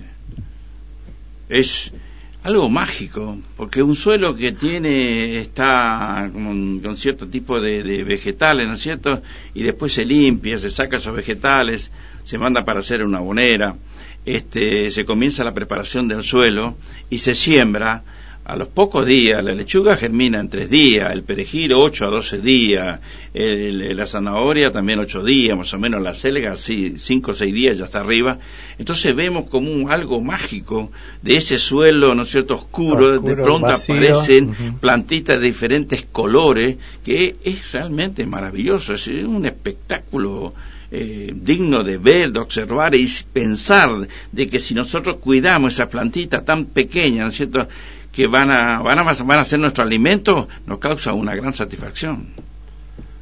C: Es algo mágico, porque un suelo que tiene, está con, con cierto tipo de, de vegetales, ¿no es cierto? Y después se limpia, se saca esos vegetales, se manda para hacer una bonera, este, se comienza la preparación del suelo y se siembra. A los pocos días, la lechuga germina en tres días, el perejil 8 a 12 días, el- la zanahoria también 8 días, más o menos la selga, sí, 5 o 6 días ya está arriba. Entonces vemos como un algo mágico de ese suelo, ¿no es cierto?, oscuro, de pronto
A: vacío.
C: aparecen plantitas de diferentes colores, que es realmente maravilloso, es un espectáculo eh, digno de ver, de observar y pensar de que si nosotros cuidamos esa plantita tan pequeña, ¿no es cierto?, que van a, van a, van a ser nuestro alimento, nos causa una gran satisfacción.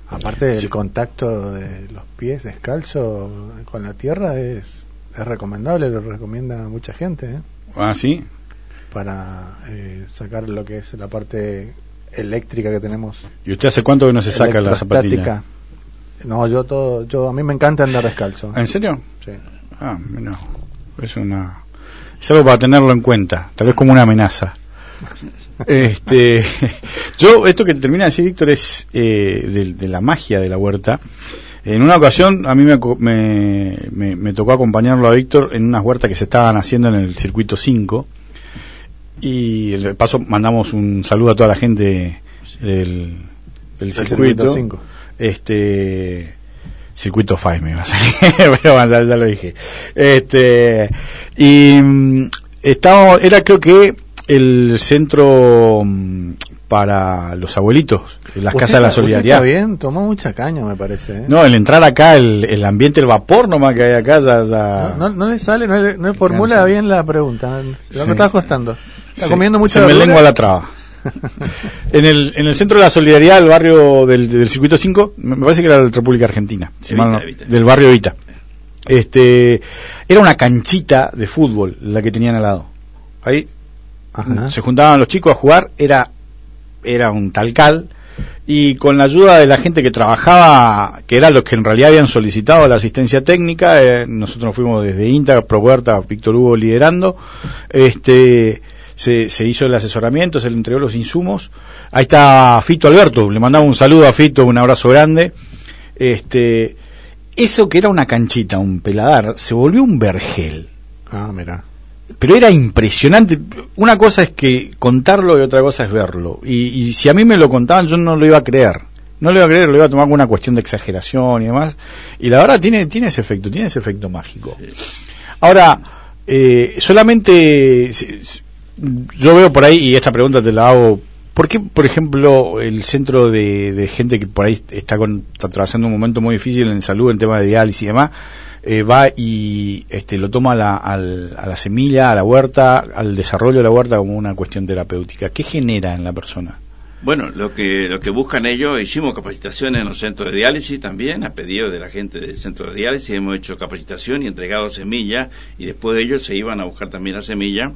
A: Aparte del contacto de los pies descalzo con la tierra es, es recomendable, lo recomienda mucha gente, ¿eh?
B: Ah, sí.
A: para eh, sacar lo que es la parte eléctrica que tenemos.
B: ¿Y usted hace cuánto que no se saca la zapatilla?
A: No, yo todo, yo a mí me encanta andar descalzo.
B: ¿En serio?
A: Sí.
B: Ah, no. Es una. Es algo para tenerlo en cuenta, tal vez como una amenaza. Este, yo, esto que termina de decir Víctor es eh, de, de la magia de la huerta. En una ocasión a mí me, me, me- me tocó acompañarlo a Víctor en unas huertas que se estaban haciendo en el circuito 5 y de paso mandamos un saludo a toda la gente del, del circuito,
A: circuito 5.
B: este circuito 5 me va a salir pero bueno, ya, ya lo dije este y mm, estábamos era creo que el centro mm, para los abuelitos las casas de la solidaridad
A: Está bien, tomó mucha caña, me parece. ¿eh?
B: no el entrar acá el, el ambiente el vapor nomás que hay acá ya, ya-
A: No, no, no le sale, no, le, no le formula
B: Cansa.
A: bien la pregunta. Lo
B: Sí.
A: que está costando. Está
B: Sí,
A: comiendo mucha
B: se me lengua la traba en el, en el centro de la solidaridad del barrio del, del circuito 5 me me parece que era la República Argentina si
C: Evita,
B: mal no-
C: Evita.
B: del barrio Evita este era una canchita de fútbol la que tenían al lado ahí
A: Ajá.
B: se juntaban los chicos a jugar era era un talcal y con la ayuda de la gente que trabajaba, que eran los que en realidad habían solicitado la asistencia técnica, eh, nosotros nos fuimos desde INTA, Propuerta, Víctor Hugo liderando, este se, se hizo el asesoramiento, se le entregó los insumos. Ahí está Fito Alberto, le mandamos un saludo a Fito, un abrazo grande. Este, eso que era una canchita, un peladar, se volvió un vergel
A: Ah, mira.
B: Pero era impresionante. Una cosa es que contarlo y otra cosa es verlo. Y, y si a mí me lo contaban, yo no lo iba a creer. No lo iba a creer, lo iba a tomar como una cuestión de exageración y demás. Y la verdad tiene, tiene ese efecto, tiene ese efecto mágico. Ahora, eh, solamente yo veo por ahí, y esta pregunta te la hago, ¿por qué, por ejemplo, el centro de, de gente que por ahí está, con, está atravesando un momento muy difícil en salud, en tema de diálisis y demás, eh, va y este, lo toma a la, al- a la semilla, a la huerta, al desarrollo de la huerta como una cuestión terapéutica. ¿Qué genera en la persona?
C: Bueno, lo que, lo que buscan ellos, hicimos capacitaciones en los centros de diálisis también, a pedido de la gente del centro de diálisis, hemos hecho capacitación y entregado semillas, y después de ellos se iban a buscar también la semilla,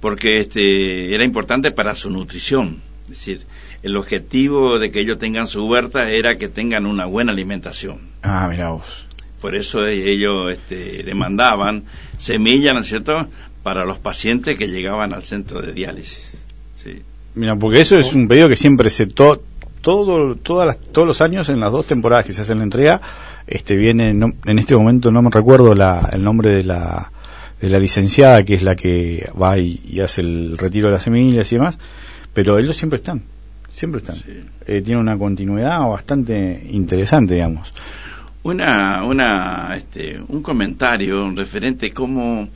C: porque este, era importante para su nutrición. Es decir, el objetivo de que ellos tengan su huerta era que tengan una buena alimentación.
B: Ah, mira vos.
C: Por eso e- ellos este, demandaban semillas, ¿no es cierto?, para los pacientes que llegaban al centro de diálisis. Sí.
B: Mira, porque eso es un pedido que siempre se to- todo, todas las- todos los años en las dos temporadas que se hace la entrega, este viene, no- en este momento no me recuerdo la, el nombre de la, de la licenciada que es la que va y, y hace el retiro de las semillas y demás, pero ellos siempre están, siempre están. Eh, tiene una continuidad bastante interesante, digamos.
C: Una, una, este, un comentario referente a cómo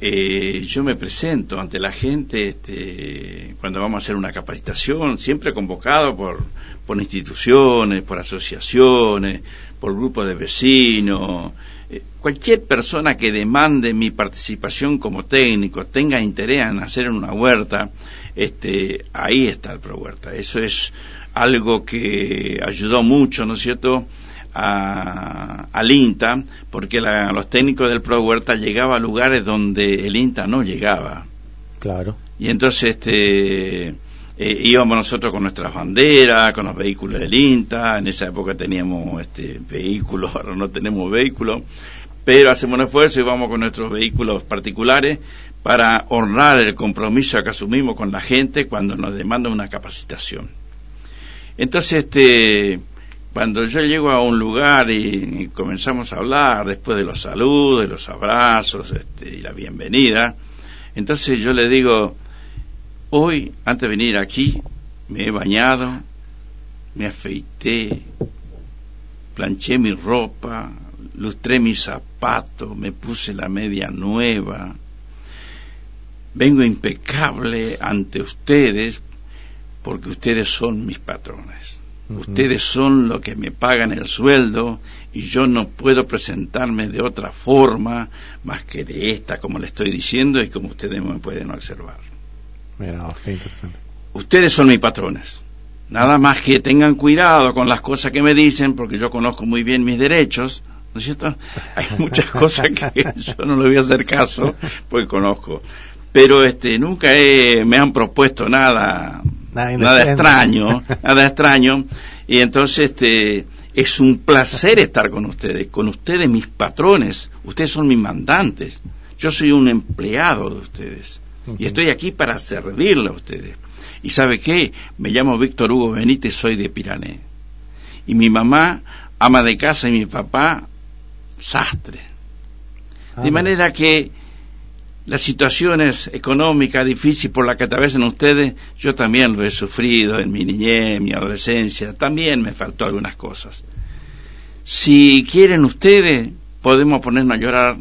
C: eh, yo me presento ante la gente este, cuando vamos a hacer una capacitación, siempre convocado por, por instituciones, por asociaciones, por grupos de vecinos. Eh, Cualquier persona que demande mi participación como técnico, tenga interés en hacer una huerta, este, ahí está el Pro Huerta. Eso es algo que ayudó mucho, ¿no es cierto?, a- al INTA, porque la- los técnicos del Pro Huerta llegaban a lugares donde el INTA no llegaba.
A: Claro.
C: Y entonces este, eh, íbamos nosotros con nuestras banderas, con los vehículos del INTA, en esa época teníamos este, vehículos, ahora no tenemos vehículos, pero hacemos un esfuerzo y vamos con nuestros vehículos particulares para honrar el compromiso que asumimos con la gente cuando nos demanda una capacitación. Entonces, este, cuando yo llego a un lugar y, comenzamos a hablar después de los saludos, de los abrazos este, y la bienvenida, entonces yo le digo, hoy, antes de venir aquí, me he bañado, me afeité, planché mi ropa, lustré mis zapatos, me puse la media nueva, vengo impecable ante ustedes porque ustedes son mis patrones. Ustedes son los que me pagan el sueldo y yo no puedo presentarme de otra forma más que de esta, como le estoy diciendo y como ustedes me pueden observar.
A: Mira, qué interesante.
C: Ustedes son mis patrones. Nada más que tengan cuidado con las cosas que me dicen, porque yo conozco muy bien mis derechos, ¿no es cierto? Hay muchas cosas que yo no le voy a hacer caso, porque conozco. Pero este, nunca he- me han propuesto nada,
A: Nada
C: extraño, nada extraño. Y entonces este, es un placer estar con ustedes, con ustedes mis patrones, ustedes son mis mandantes. Yo soy un empleado de ustedes y estoy aquí para servirle a ustedes. ¿Y sabe qué? Me llamo Víctor Hugo Benítez, soy de Pirané. Y mi mamá, ama de casa, y mi papá, sastre. De manera que las situaciones económicas difíciles por las que atraviesan ustedes, yo también lo he sufrido en mi niñez, mi adolescencia, también me faltó algunas cosas. Si quieren ustedes, podemos ponernos a llorar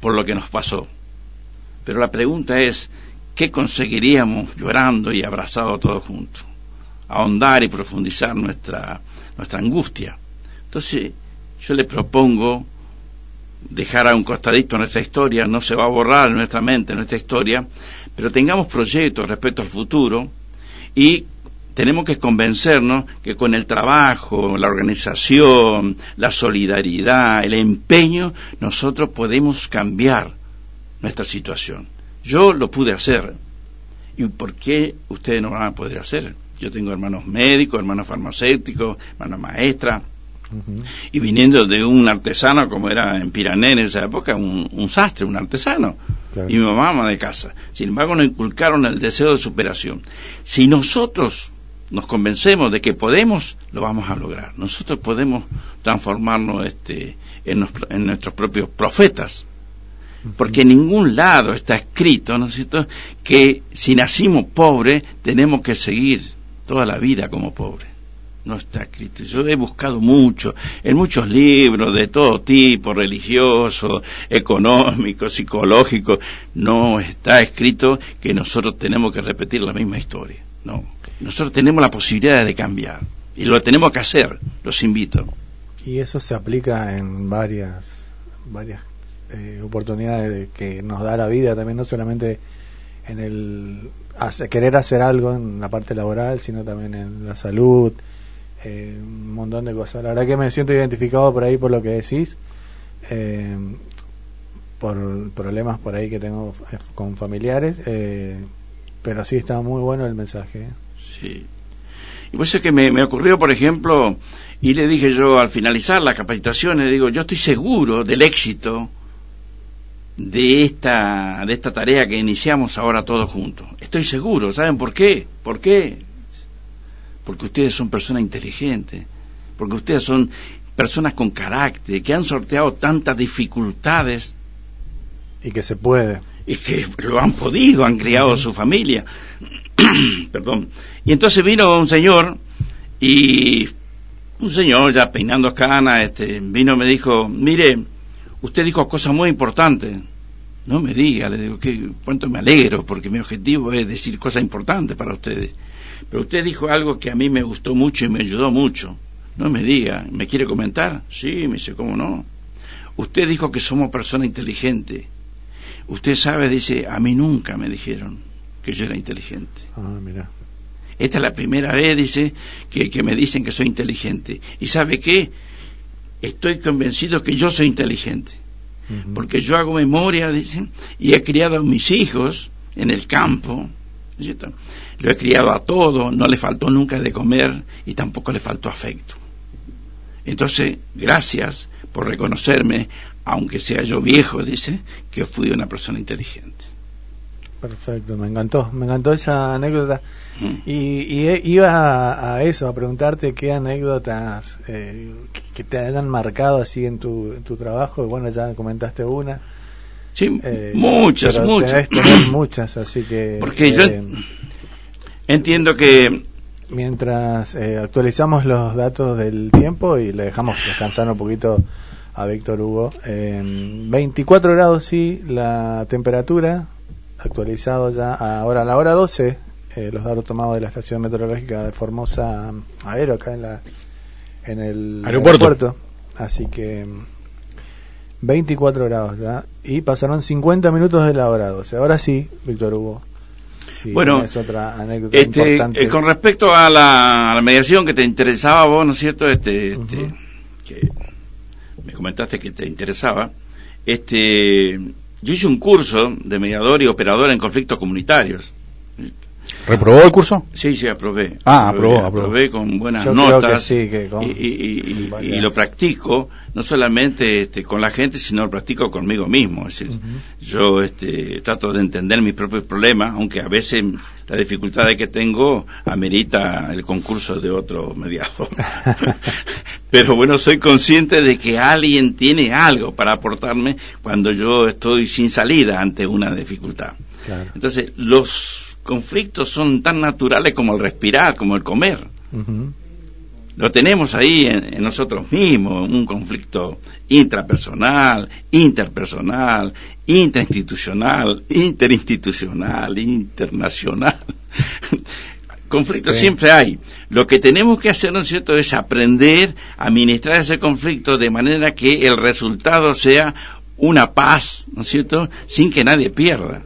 C: por lo que nos pasó. Pero la pregunta es, ¿qué conseguiríamos llorando y abrazados todos juntos? Ahondar y profundizar nuestra, nuestra angustia. Entonces, yo le propongo dejar a un costadito nuestra historia, no se va a borrar nuestra mente nuestra historia, pero tengamos proyectos respecto al futuro y tenemos que convencernos que con el trabajo, la organización, la solidaridad, el empeño, nosotros podemos cambiar nuestra situación. Yo lo pude hacer. ¿Y por qué ustedes no van a poder hacer? Yo tengo hermanos médicos, hermanos farmacéuticos, hermanas maestras, y viniendo de un artesano como era en Pirané en esa época, un, un sastre, un artesano, y mi mamá ama de casa. Sin embargo, nos inculcaron el deseo de superación. Si nosotros nos convencemos de que podemos, lo vamos a lograr. Nosotros podemos transformarnos este, en, nos- en nuestros propios profetas. Porque en ningún lado está escrito, ¿no es cierto?, que si nacimos pobres tenemos que seguir toda la vida como pobres no está escrito. Yo he buscado mucho, en muchos libros de todo tipo, religioso, económico, psicológico, no está escrito que nosotros tenemos que repetir la misma historia. No. Nosotros tenemos la posibilidad de cambiar. Y lo tenemos que hacer, los invito.
A: Y eso se aplica en varias varias eh, oportunidades de- que nos da la vida también, no solamente en el querer hacer algo en la parte laboral, sino también en la salud, eh, un montón de cosas. La verdad que me siento identificado por ahí por lo que decís, eh, por problemas por ahí que tengo f- con familiares, eh, pero sí está muy bueno el mensaje. ¿eh?
C: Sí. Y pues es que me, me ocurrió, por ejemplo, y le dije yo al finalizar la capacitación, le digo, yo estoy seguro del éxito de esta, de esta tarea que iniciamos ahora todos juntos. Estoy seguro, ¿saben por qué? ¿Por qué? Porque ustedes son personas inteligentes, porque ustedes son personas con carácter, que han sorteado tantas dificultades
A: Y que se puede.
C: y que lo han podido, han criado a su familia. Perdón. Y entonces vino un señor y un señor ya peinando canas, este, vino y me dijo, mire, usted dijo cosas muy importantes. No me diga, le digo, que cuánto me alegro, porque mi objetivo es decir cosas importantes para ustedes. Pero usted dijo algo que a mí me gustó mucho y me ayudó mucho. No me diga, ¿me quiere comentar? Sí, me dice, ¿cómo no? Usted dijo que somos personas inteligentes. Usted sabe, dice, a mí nunca me dijeron que yo era inteligente.
A: Ah, mira.
C: Esta es la primera vez, dice, que, que me dicen que soy inteligente. ¿Y sabe qué? Estoy convencido que yo soy inteligente. Porque yo hago memoria, dice, y he criado a mis hijos en el campo. ¿no es cierto? Lo he criado a todo, no le faltó nunca de comer y tampoco le faltó afecto. Entonces, gracias por reconocerme, aunque sea yo viejo, dice, que fui una persona inteligente.
A: Perfecto, me encantó, me encantó esa anécdota. Y, y eh, iba a, eso, a preguntarte qué anécdotas eh, que- te hayan marcado así en tu, en tu trabajo. Y bueno, ya comentaste una.
C: Sí,
A: Eh,
C: muchas, muchas.
A: muchas, así que.
C: Porque yo
A: eh,
C: entiendo que
A: mientras eh, actualizamos los datos del tiempo y le dejamos descansar un poquito a Víctor Hugo, eh, 24 grados sí, la temperatura, actualizado ya ahora a la hora 12, eh, los datos tomados de la estación meteorológica de Formosa Aero, acá en, la, en el
B: Aeropuerto.
A: Así que mm, 24 grados ya, y pasaron 50 minutos de la hora 12. Ahora sí, Víctor Hugo. Sí,
C: Bueno,
A: es otra anécdota
C: Este,
A: importante.
C: eh, con respecto a la, a la mediación que te interesaba a vos, ¿no es cierto? Este, este, que me comentaste que te interesaba. Este, yo hice un curso de mediador y operador en conflictos comunitarios.
B: ¿Reprobó el curso?
C: Sí, sí, aprobé.
B: Ah, aprobó, aprobó.
C: Aprobé con buenas
A: Yo creo
C: notas.
A: que sí, que con-
C: y, y- y- y lo practico, no solamente este, con la gente, sino lo practico conmigo mismo. Es decir, yo este, trato de entender mis propios problemas, aunque a veces la dificultad que tengo amerita el concurso de otro mediador. Pero bueno, soy consciente de que alguien tiene algo para aportarme cuando yo estoy sin salida ante una dificultad.
A: Claro.
C: Entonces, los conflictos son tan naturales como el respirar, como el comer. Lo tenemos ahí en, en nosotros mismos, un conflicto intrapersonal, interpersonal, intrainstitucional, interinstitucional, internacional. Conflictos
A: Sí.
C: siempre hay. Lo que tenemos que hacer, ¿no es cierto?, es aprender a administrar ese conflicto de manera que el resultado sea una paz, ¿no es cierto?, sin que nadie pierda.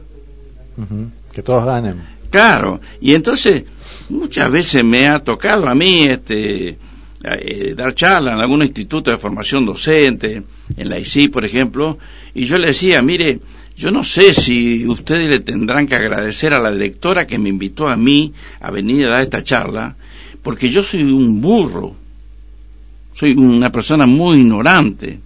A: Que todos ganen.
C: Claro, y entonces muchas veces me ha tocado a mí este eh, dar charlas en algún instituto de formación docente, en la ICI, por ejemplo, y yo le decía, mire, yo no sé si ustedes le tendrán que agradecer a la directora que me invitó a mí a venir a dar esta charla, porque yo soy un burro, soy una persona muy ignorante.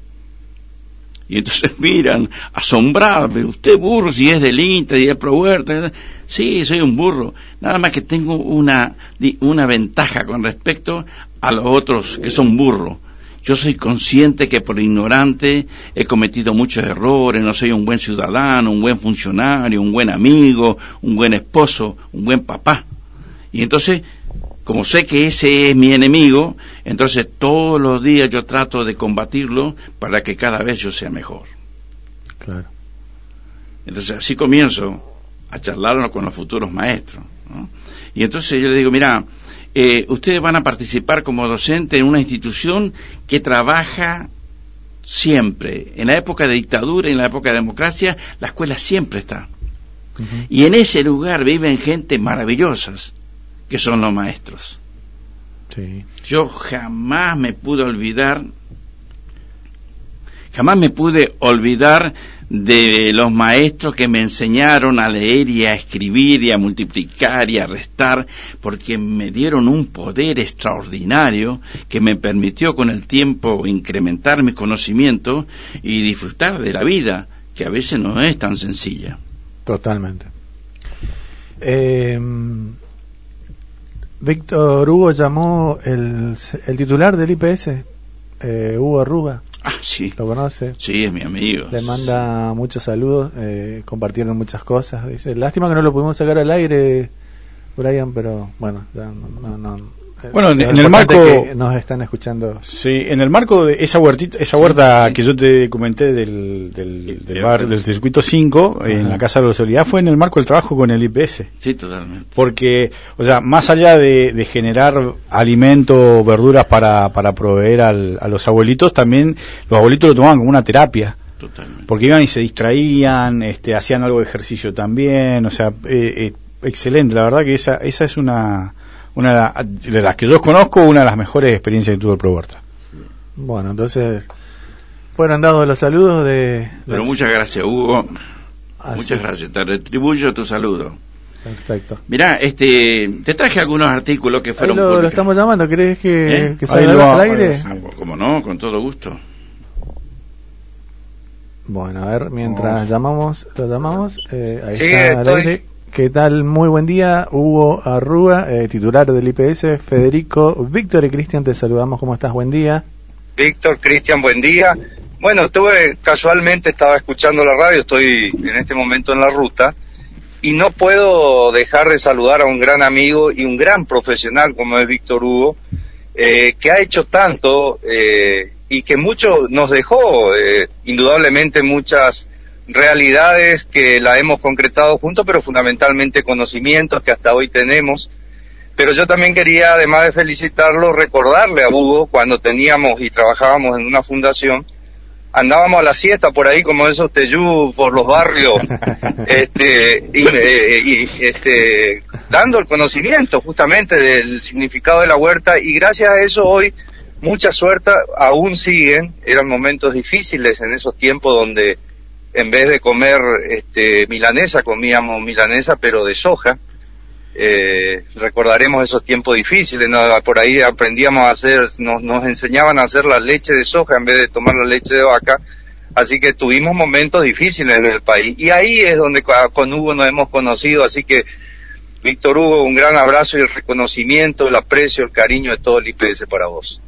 C: Y entonces miran, asombrados, pero usted burro si es del INTA y es pro huerta. Sí, soy un burro. Nada más que tengo una, una ventaja con respecto a los otros que son burros. Yo soy consciente que por ignorante he cometido muchos errores, no soy un buen ciudadano, un buen funcionario, un buen amigo, un buen esposo, un buen papá. Y entonces, como sé que ese es mi enemigo, entonces todos los días yo trato de combatirlo para que cada vez yo sea mejor.
A: Claro.
C: Entonces así comienzo a charlar con los futuros maestros. ¿no? Y entonces yo le digo, mira, eh, ustedes van a participar como docente en una institución que trabaja siempre. En la época de dictadura y en la época de democracia, la escuela siempre está. Y en ese lugar viven gente maravillosas, que son los maestros. Yo jamás me pude olvidar, jamás me pude olvidar de los maestros que me enseñaron a leer y a escribir y a multiplicar y a restar, porque me dieron un poder extraordinario que me permitió con el tiempo incrementar mis conocimientos y disfrutar de la vida, que a veces no es tan sencilla.
A: Totalmente. Eh, Víctor Hugo llamó el, el titular del IPS, eh, Hugo Arruga.
C: Ah, sí.
A: ¿Lo conoce?
C: Sí, es mi amigo.
A: Le manda muchos saludos, eh, compartieron muchas cosas. Dice, lástima que no lo pudimos sacar al aire, Brian, pero bueno, ya no, no, no.
B: Bueno, en, el marco
A: que nos están escuchando.
B: Sí, en el marco de esa huertita, esa huerta que yo te comenté del, del, del bar, del circuito 5, en la Casa de la Solidaridad, fue en el marco del trabajo con el IPS.
C: Sí, totalmente.
B: Porque, o sea, más allá de, de generar alimento, verduras para, para proveer al- a los abuelitos, también los abuelitos lo tomaban como una terapia.
C: Totalmente.
B: Porque iban y se distraían, este, hacían algo de ejercicio también, o sea, eh, eh, excelente, la verdad que esa, esa es una, una de la- de las que yo conozco, una de las mejores experiencias que tuvo el Pro Huerta.
A: Bueno, entonces fueron dados los saludos de...
C: Pero muchas gracias, Hugo.
A: Así.
C: Muchas gracias. Te retribuyo tu saludo.
A: Perfecto.
C: Mirá, este, te traje algunos artículos que
A: Ahí
C: fueron
A: lo, lo estamos llamando, ¿crees que,
C: ¿Eh?
A: que salga
C: lo-
A: al aire?
C: Ah, Como no, con todo gusto.
A: Bueno, a ver, mientras llamamos, lo llamamos, eh, ahí
P: Sí,
A: está al
P: estoy.
A: aire. ¿Qué tal? Muy buen día, Hugo Arruga, eh, titular del IPS, Federico, Víctor y Cristian, te saludamos, ¿cómo estás? Buen día.
P: Víctor, Cristian, buen día. Bueno, estuve casualmente, estaba escuchando la radio, estoy en este momento en la ruta y no puedo dejar de saludar a un gran amigo y un gran profesional como es Víctor Hugo, eh, que ha hecho tanto eh, y que mucho nos dejó, eh, indudablemente muchas realidades que la hemos concretado juntos, pero fundamentalmente conocimientos que hasta hoy tenemos. Pero yo también quería, además de felicitarlo, recordarle a Hugo cuando teníamos y trabajábamos en una fundación, andábamos a la siesta por ahí como esos teyú por los barrios, este, y, eh, y, este, dando el conocimiento justamente del significado de la huerta y gracias a eso hoy mucha suerte aún siguen, eran momentos difíciles en esos tiempos donde en vez de comer este, milanesa comíamos milanesa pero de soja, eh, recordaremos esos tiempos difíciles, ¿no? por ahí aprendíamos a hacer, nos, nos enseñaban a hacer la leche de soja en vez de tomar la leche de vaca, así que tuvimos momentos difíciles en el país. Y ahí es donde con Hugo nos hemos conocido, así que Víctor Hugo, un gran abrazo y el reconocimiento, el aprecio, el cariño de todo el IPS para vos.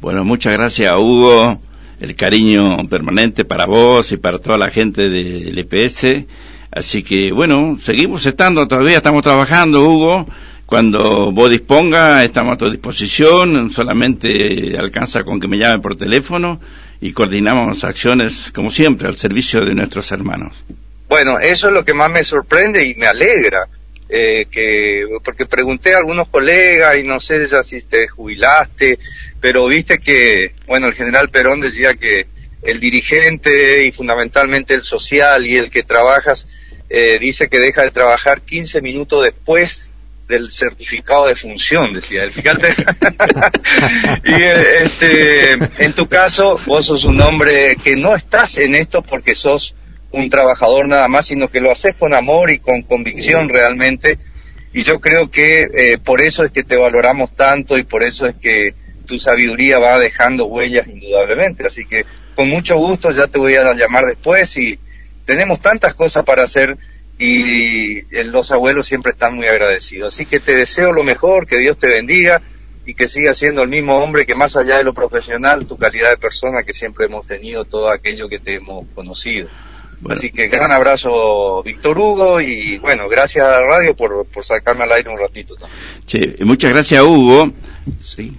C: Bueno, muchas gracias Hugo, el cariño permanente para vos y para toda la gente del EPS. Así que, bueno, seguimos estando, todavía estamos trabajando, Hugo. Cuando vos disponga, estamos a tu disposición, solamente alcanza con que me llame por teléfono y coordinamos acciones, como siempre, al servicio de nuestros hermanos.
P: Bueno, eso es lo que más me sorprende y me alegra, eh, que porque pregunté a algunos colegas y no sé ya si te jubilaste, pero viste que, bueno, el general Perón decía que el dirigente y fundamentalmente el social y el que trabajas eh, dice que deja de trabajar 15 minutos después del certificado de función, decía él. Fíjate. y eh, este, en tu caso, vos sos un hombre que no estás en esto porque sos un trabajador nada más, sino que lo haces con amor y con convicción realmente. Y yo creo que eh, por eso es que te valoramos tanto y por eso es que tu sabiduría va dejando huellas indudablemente. Así que con mucho gusto ya te voy a llamar después y tenemos tantas cosas para hacer y los abuelos siempre están muy agradecidos. Así que te deseo lo mejor, que Dios te bendiga y que sigas siendo el mismo hombre que más allá de lo profesional, tu calidad de persona que siempre hemos tenido, todo aquello que te hemos conocido. Así que gran abrazo, Víctor Hugo, y bueno, gracias a la radio por, por sacarme al aire un ratito también.
C: Che, muchas gracias Hugo. Sí.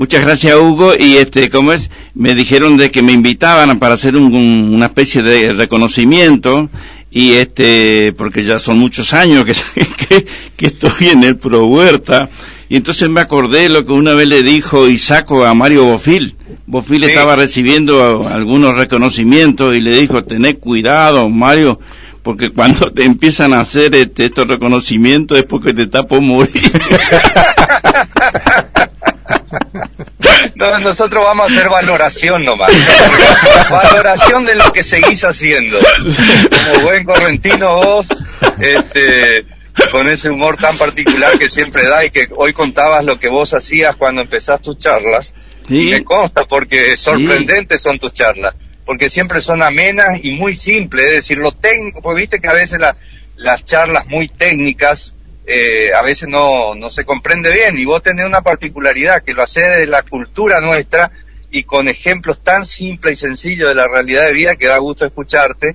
C: Muchas gracias Hugo. Y este, como es, me dijeron de que me invitaban para hacer un- un- una especie de reconocimiento. Y este, porque ya son muchos años que, que, que estoy en el Pro Huerta. Y entonces me acordé lo que una vez le dijo Isaco a Mario Bofil. Bofil estaba recibiendo algunos reconocimientos y le dijo, tened cuidado, Mario, porque cuando te empiezan a hacer este, estos reconocimientos es porque te está por morir.
P: No, nosotros vamos a hacer valoración nomás. valoración de lo que seguís haciendo. Como buen correntino vos, este, con ese humor tan particular que siempre da y que hoy contabas lo que vos hacías cuando empezás tus charlas.
C: Sí.
P: Me consta porque sorprendentes son tus charlas. Porque siempre son amenas y muy simples. Es decir, lo técnico, porque viste que a veces la- las charlas muy técnicas eh, a veces no, no se comprende bien. Y vos tenés una particularidad que lo haces de la cultura nuestra y con ejemplos tan simples y sencillos de la realidad de vida que da gusto escucharte.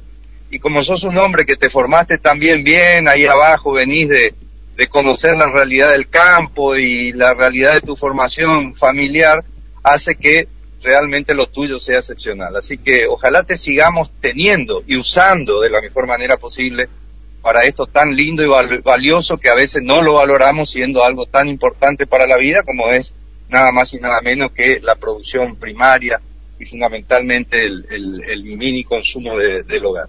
P: Y como sos un hombre que te formaste también bien ahí abajo venís de, de conocer la realidad del campo y la realidad de tu formación familiar hace que realmente lo tuyo sea excepcional. Así que ojalá te sigamos teniendo y usando de la mejor manera posible para esto tan lindo y val- valioso que a veces no lo valoramos siendo algo tan importante para la vida como es nada más y nada menos que la producción primaria y fundamentalmente el, el- el mini consumo de- del hogar.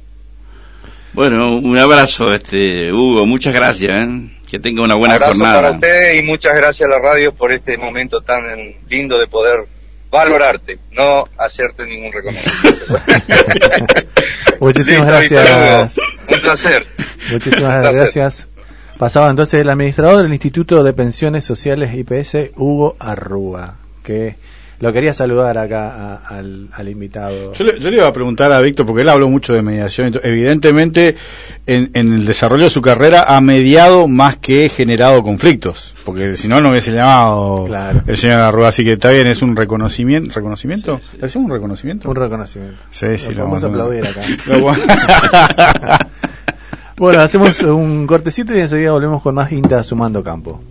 C: Bueno, un abrazo, este Hugo, muchas gracias, ¿eh? que tenga una buena
P: Abrazo para ustedes y muchas gracias a la radio por este momento tan lindo de poder valorarte, no hacerte ningún reconocimiento.
Q: Muchísimas
P: Listo,
Q: gracias.
P: Un placer.
Q: Muchísimas
P: Un placer.
Q: gracias. Pasaba entonces el administrador del Instituto de Pensiones Sociales IPS, Hugo Arrúa, que lo quería saludar acá a- al, al invitado.
B: Yo le, yo le iba a preguntar a Víctor, porque él habló mucho de mediación. Evidentemente, en, en el desarrollo de su carrera ha mediado más que generado conflictos, porque si no, no hubiese llamado el señor Arrua. Así que está bien, es un reconocimiento. ¿Reconocimiento? ¿Le hacemos un reconocimiento?
Q: Un reconocimiento.
B: Sí, sí,
Q: Lo vamos a aplaudir acá.
B: Lo
Q: Bueno, hacemos un cortecito y enseguida volvemos con más INTA sumando campo.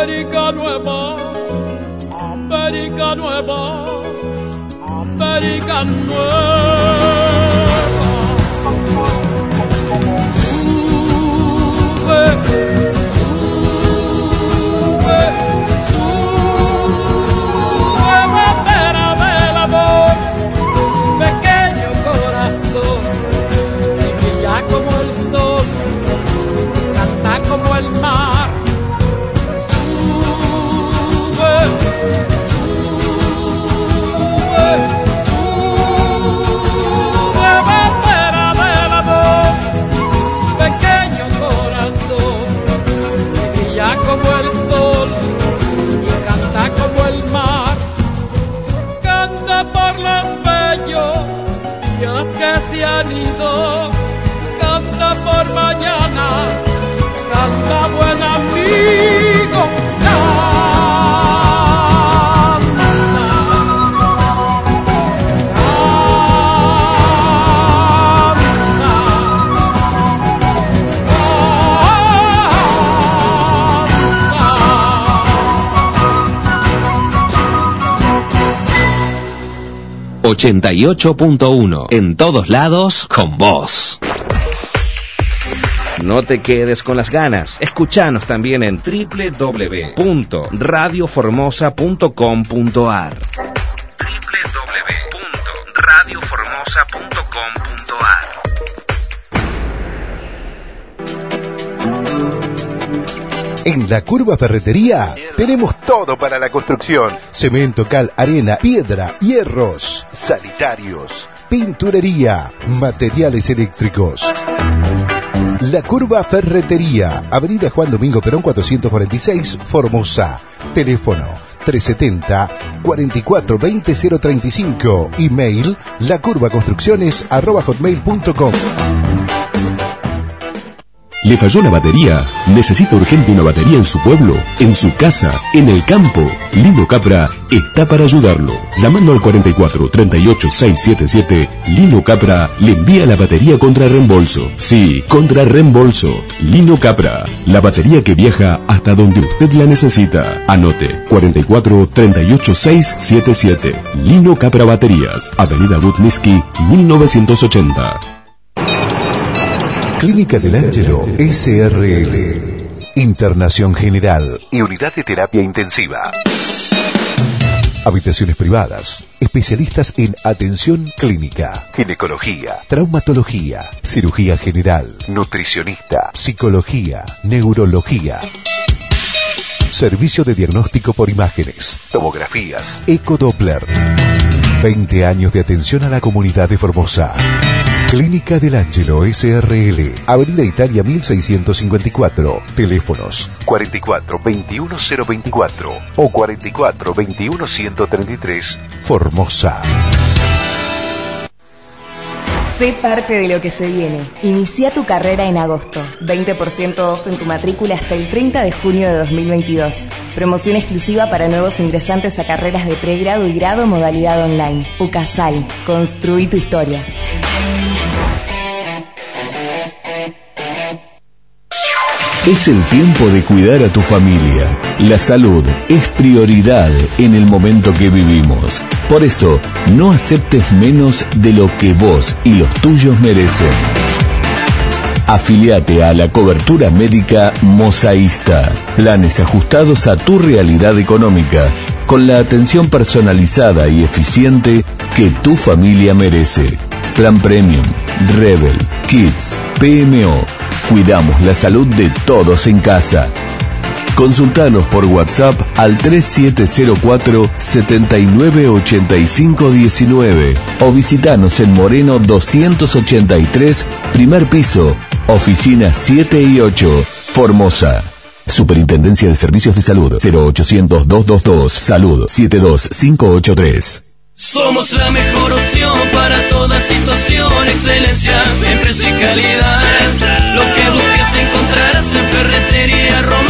R: América Nueva, América
Q: Nueva, América Nueva. Sube,
F: 88.1 en todos lados con vos. No te quedes con las ganas. Escuchanos también en www.radioformosa.com.ar.
K: En la Curva Ferretería tenemos todo para la construcción. Cemento, cal, arena, piedra, hierros, sanitarios, pinturería, materiales eléctricos. La Curva Ferretería, Avenida Juan Domingo Perón 446, Formosa. Teléfono 370 44 20 035. Email lacurvaconstrucciones arroba.
S: ¿Le falló la batería? ¿Necesita urgente una batería en su pueblo, en su casa, en el campo? Lino Capra está para ayudarlo. Llamando al 44 38 677, Lino Capra le envía la batería contra reembolso. Sí, contra reembolso. Lino Capra, la batería que viaja hasta donde usted la necesita. Anote 44 38 677. Lino Capra Baterías, Avenida Butniski, 1980.
K: Clínica del Ángelo SRL. Internación General y Unidad de Terapia Intensiva. Habitaciones privadas. Especialistas en atención clínica, ginecología, traumatología, cirugía general, nutricionista, psicología, neurología. Servicio de diagnóstico por imágenes, tomografías, ecodoppler. 20 años de atención a la comunidad de Formosa. Clínica del Ángelo SRL, Avenida Italia 1654, teléfonos 44 21 024 o 44 21 133, Formosa.
T: Sé parte de lo que se viene. Inicia tu carrera en agosto. 20% off en tu matrícula hasta el 30 de junio de 2022. Promoción exclusiva para nuevos ingresantes a carreras de pregrado y grado modalidad online. UCASAL. Construí tu historia.
S: Es el tiempo de cuidar a tu familia. La salud es prioridad en el momento que vivimos. Por eso, no aceptes menos de lo que vos y los tuyos merecen. Afiliate a la cobertura médica Mosaísta. Planes ajustados a tu realidad económica, con la atención personalizada y eficiente que tu familia merece. Plan Premium, Rebel, Kids, PMO. Cuidamos la salud de todos en casa. Consultanos por WhatsApp al 3704-798519 o visitanos en Moreno 283, primer piso, oficina 7 y 8, Formosa. Superintendencia de Servicios de Salud 0800-222 Salud 72583.
Q: Somos la mejor opción para toda situación, excelencia, siempre y calidad. Lo que busques encontrarás en Ferretería Roman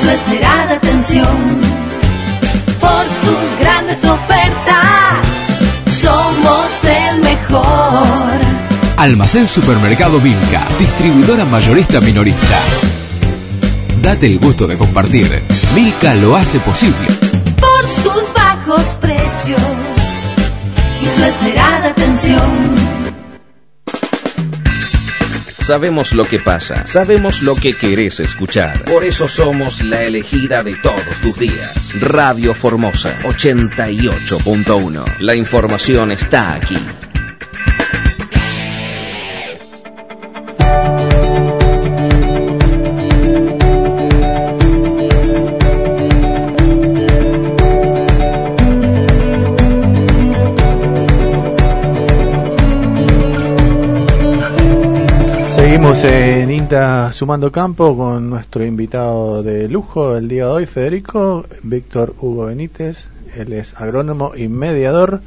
Q: Su
J: esmerada atención. Por sus grandes ofertas, somos el mejor.
U: Almacén Supermercado Vilca, distribuidora mayorista minorista. Date el gusto de compartir. Milka lo hace posible.
J: Por sus bajos precios y su esmerada atención.
F: Sabemos lo que pasa, sabemos lo que querés escuchar. Por eso somos la elegida de todos tus días. Radio Formosa 88.1. La información está aquí.
A: Sumando Campo con nuestro invitado de lujo el día de hoy, Federico, Víctor Hugo Benítez. Él es agrónomo y mediador.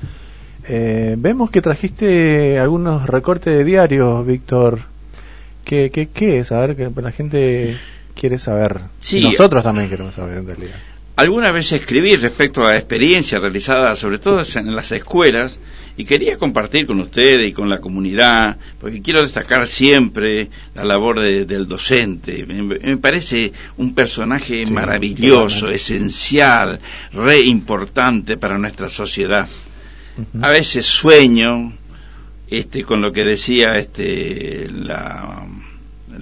A: Eh, vemos que trajiste algunos recortes de diarios, Víctor. ¿Qué, qué, qué es? A ver, que la gente quiere saber.
C: Sí.
A: Nosotros también queremos saber, en realidad.
C: Alguna vez escribí respecto a experiencias realizadas sobre todo en las escuelas y quería compartir con ustedes y con la comunidad, porque quiero destacar siempre la labor de- del docente. Me, me parece un personaje maravilloso, esencial, re importante para nuestra sociedad. A veces sueño este con lo que decía este la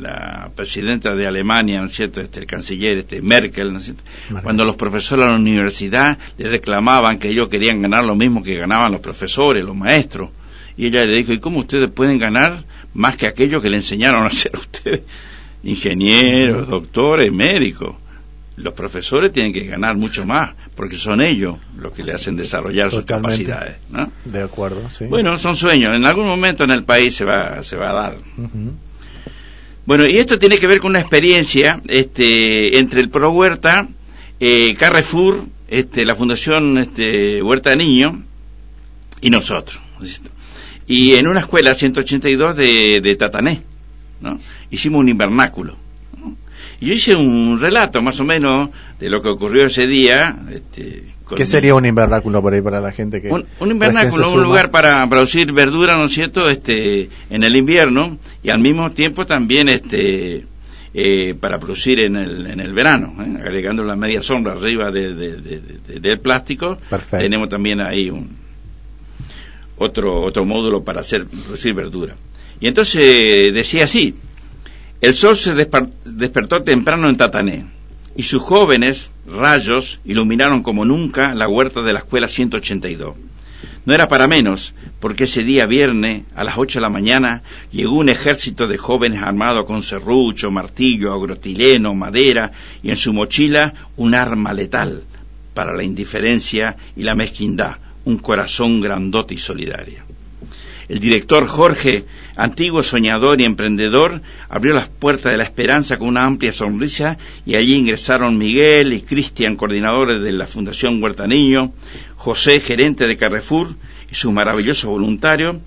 C: la presidenta de Alemania, ¿no es cierto?, este, el canciller este, Merkel, ¿no es cierto? cuando los profesores de la universidad le reclamaban que ellos querían ganar lo mismo que ganaban los profesores, los maestros. Y ella le dijo, ¿y cómo ustedes pueden ganar más que aquello que le enseñaron a hacer a ustedes? Ingenieros, doctores, médicos. Los profesores tienen que ganar mucho más, porque son ellos los que le hacen desarrollar
A: Totalmente.
C: sus capacidades. ¿no?
A: De acuerdo, sí.
C: Bueno, son sueños. En algún momento en el país se va, se va a dar. Bueno, y esto tiene que ver con una experiencia este, entre el Pro Huerta, eh, Carrefour, este, la Fundación este, Huerta Niño y nosotros. Y en una escuela 182 de, de Tatané, ¿no? hicimos un invernáculo. Y yo hice un relato más o menos de lo que ocurrió ese día. Este, con
A: ¿Qué sería un invernáculo por ahí para la gente que...
C: un, un invernáculo, un lugar para producir verdura, ¿no es cierto?, este, en el invierno y al mismo tiempo también este, eh, para producir en el, en el verano, ¿eh? agregando la media sombra arriba de- de- de- de- del plástico.
A: Perfecto.
C: Tenemos también ahí un otro otro módulo para hacer producir verdura. Y entonces eh, decía así: el sol se despertó temprano en Tatané y sus jóvenes rayos iluminaron como nunca la huerta de la escuela 182. No era para menos, porque ese día viernes, a las 8 de la mañana, llegó un ejército de jóvenes armados con serrucho, martillo, agrotileno, madera y en su mochila un arma letal para la indiferencia y la mezquindad, un corazón grandote y solidario. El director Jorge, antiguo soñador y emprendedor, abrió las puertas de la esperanza con una amplia sonrisa y allí ingresaron Miguel y Cristian, coordinadores de la Fundación Huerta Niño, José, gerente de Carrefour, y sus maravillosos voluntarios.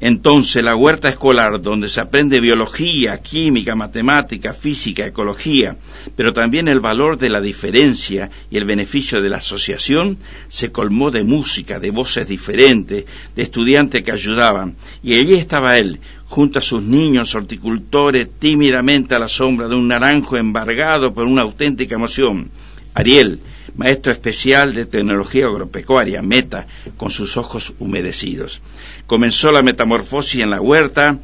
C: Entonces la huerta escolar, donde se aprende biología, química, matemática, física, ecología, pero también el valor de la diferencia y el beneficio de la asociación, se colmó de música, de voces diferentes, de estudiantes que ayudaban. Y allí estaba él, junto a sus niños horticultores, tímidamente a la sombra de un naranjo embargado por una auténtica emoción. Ariel, maestro especial de tecnología agropecuaria, Meta, con sus ojos humedecidos. Comenzó la metamorfosis en la huerta,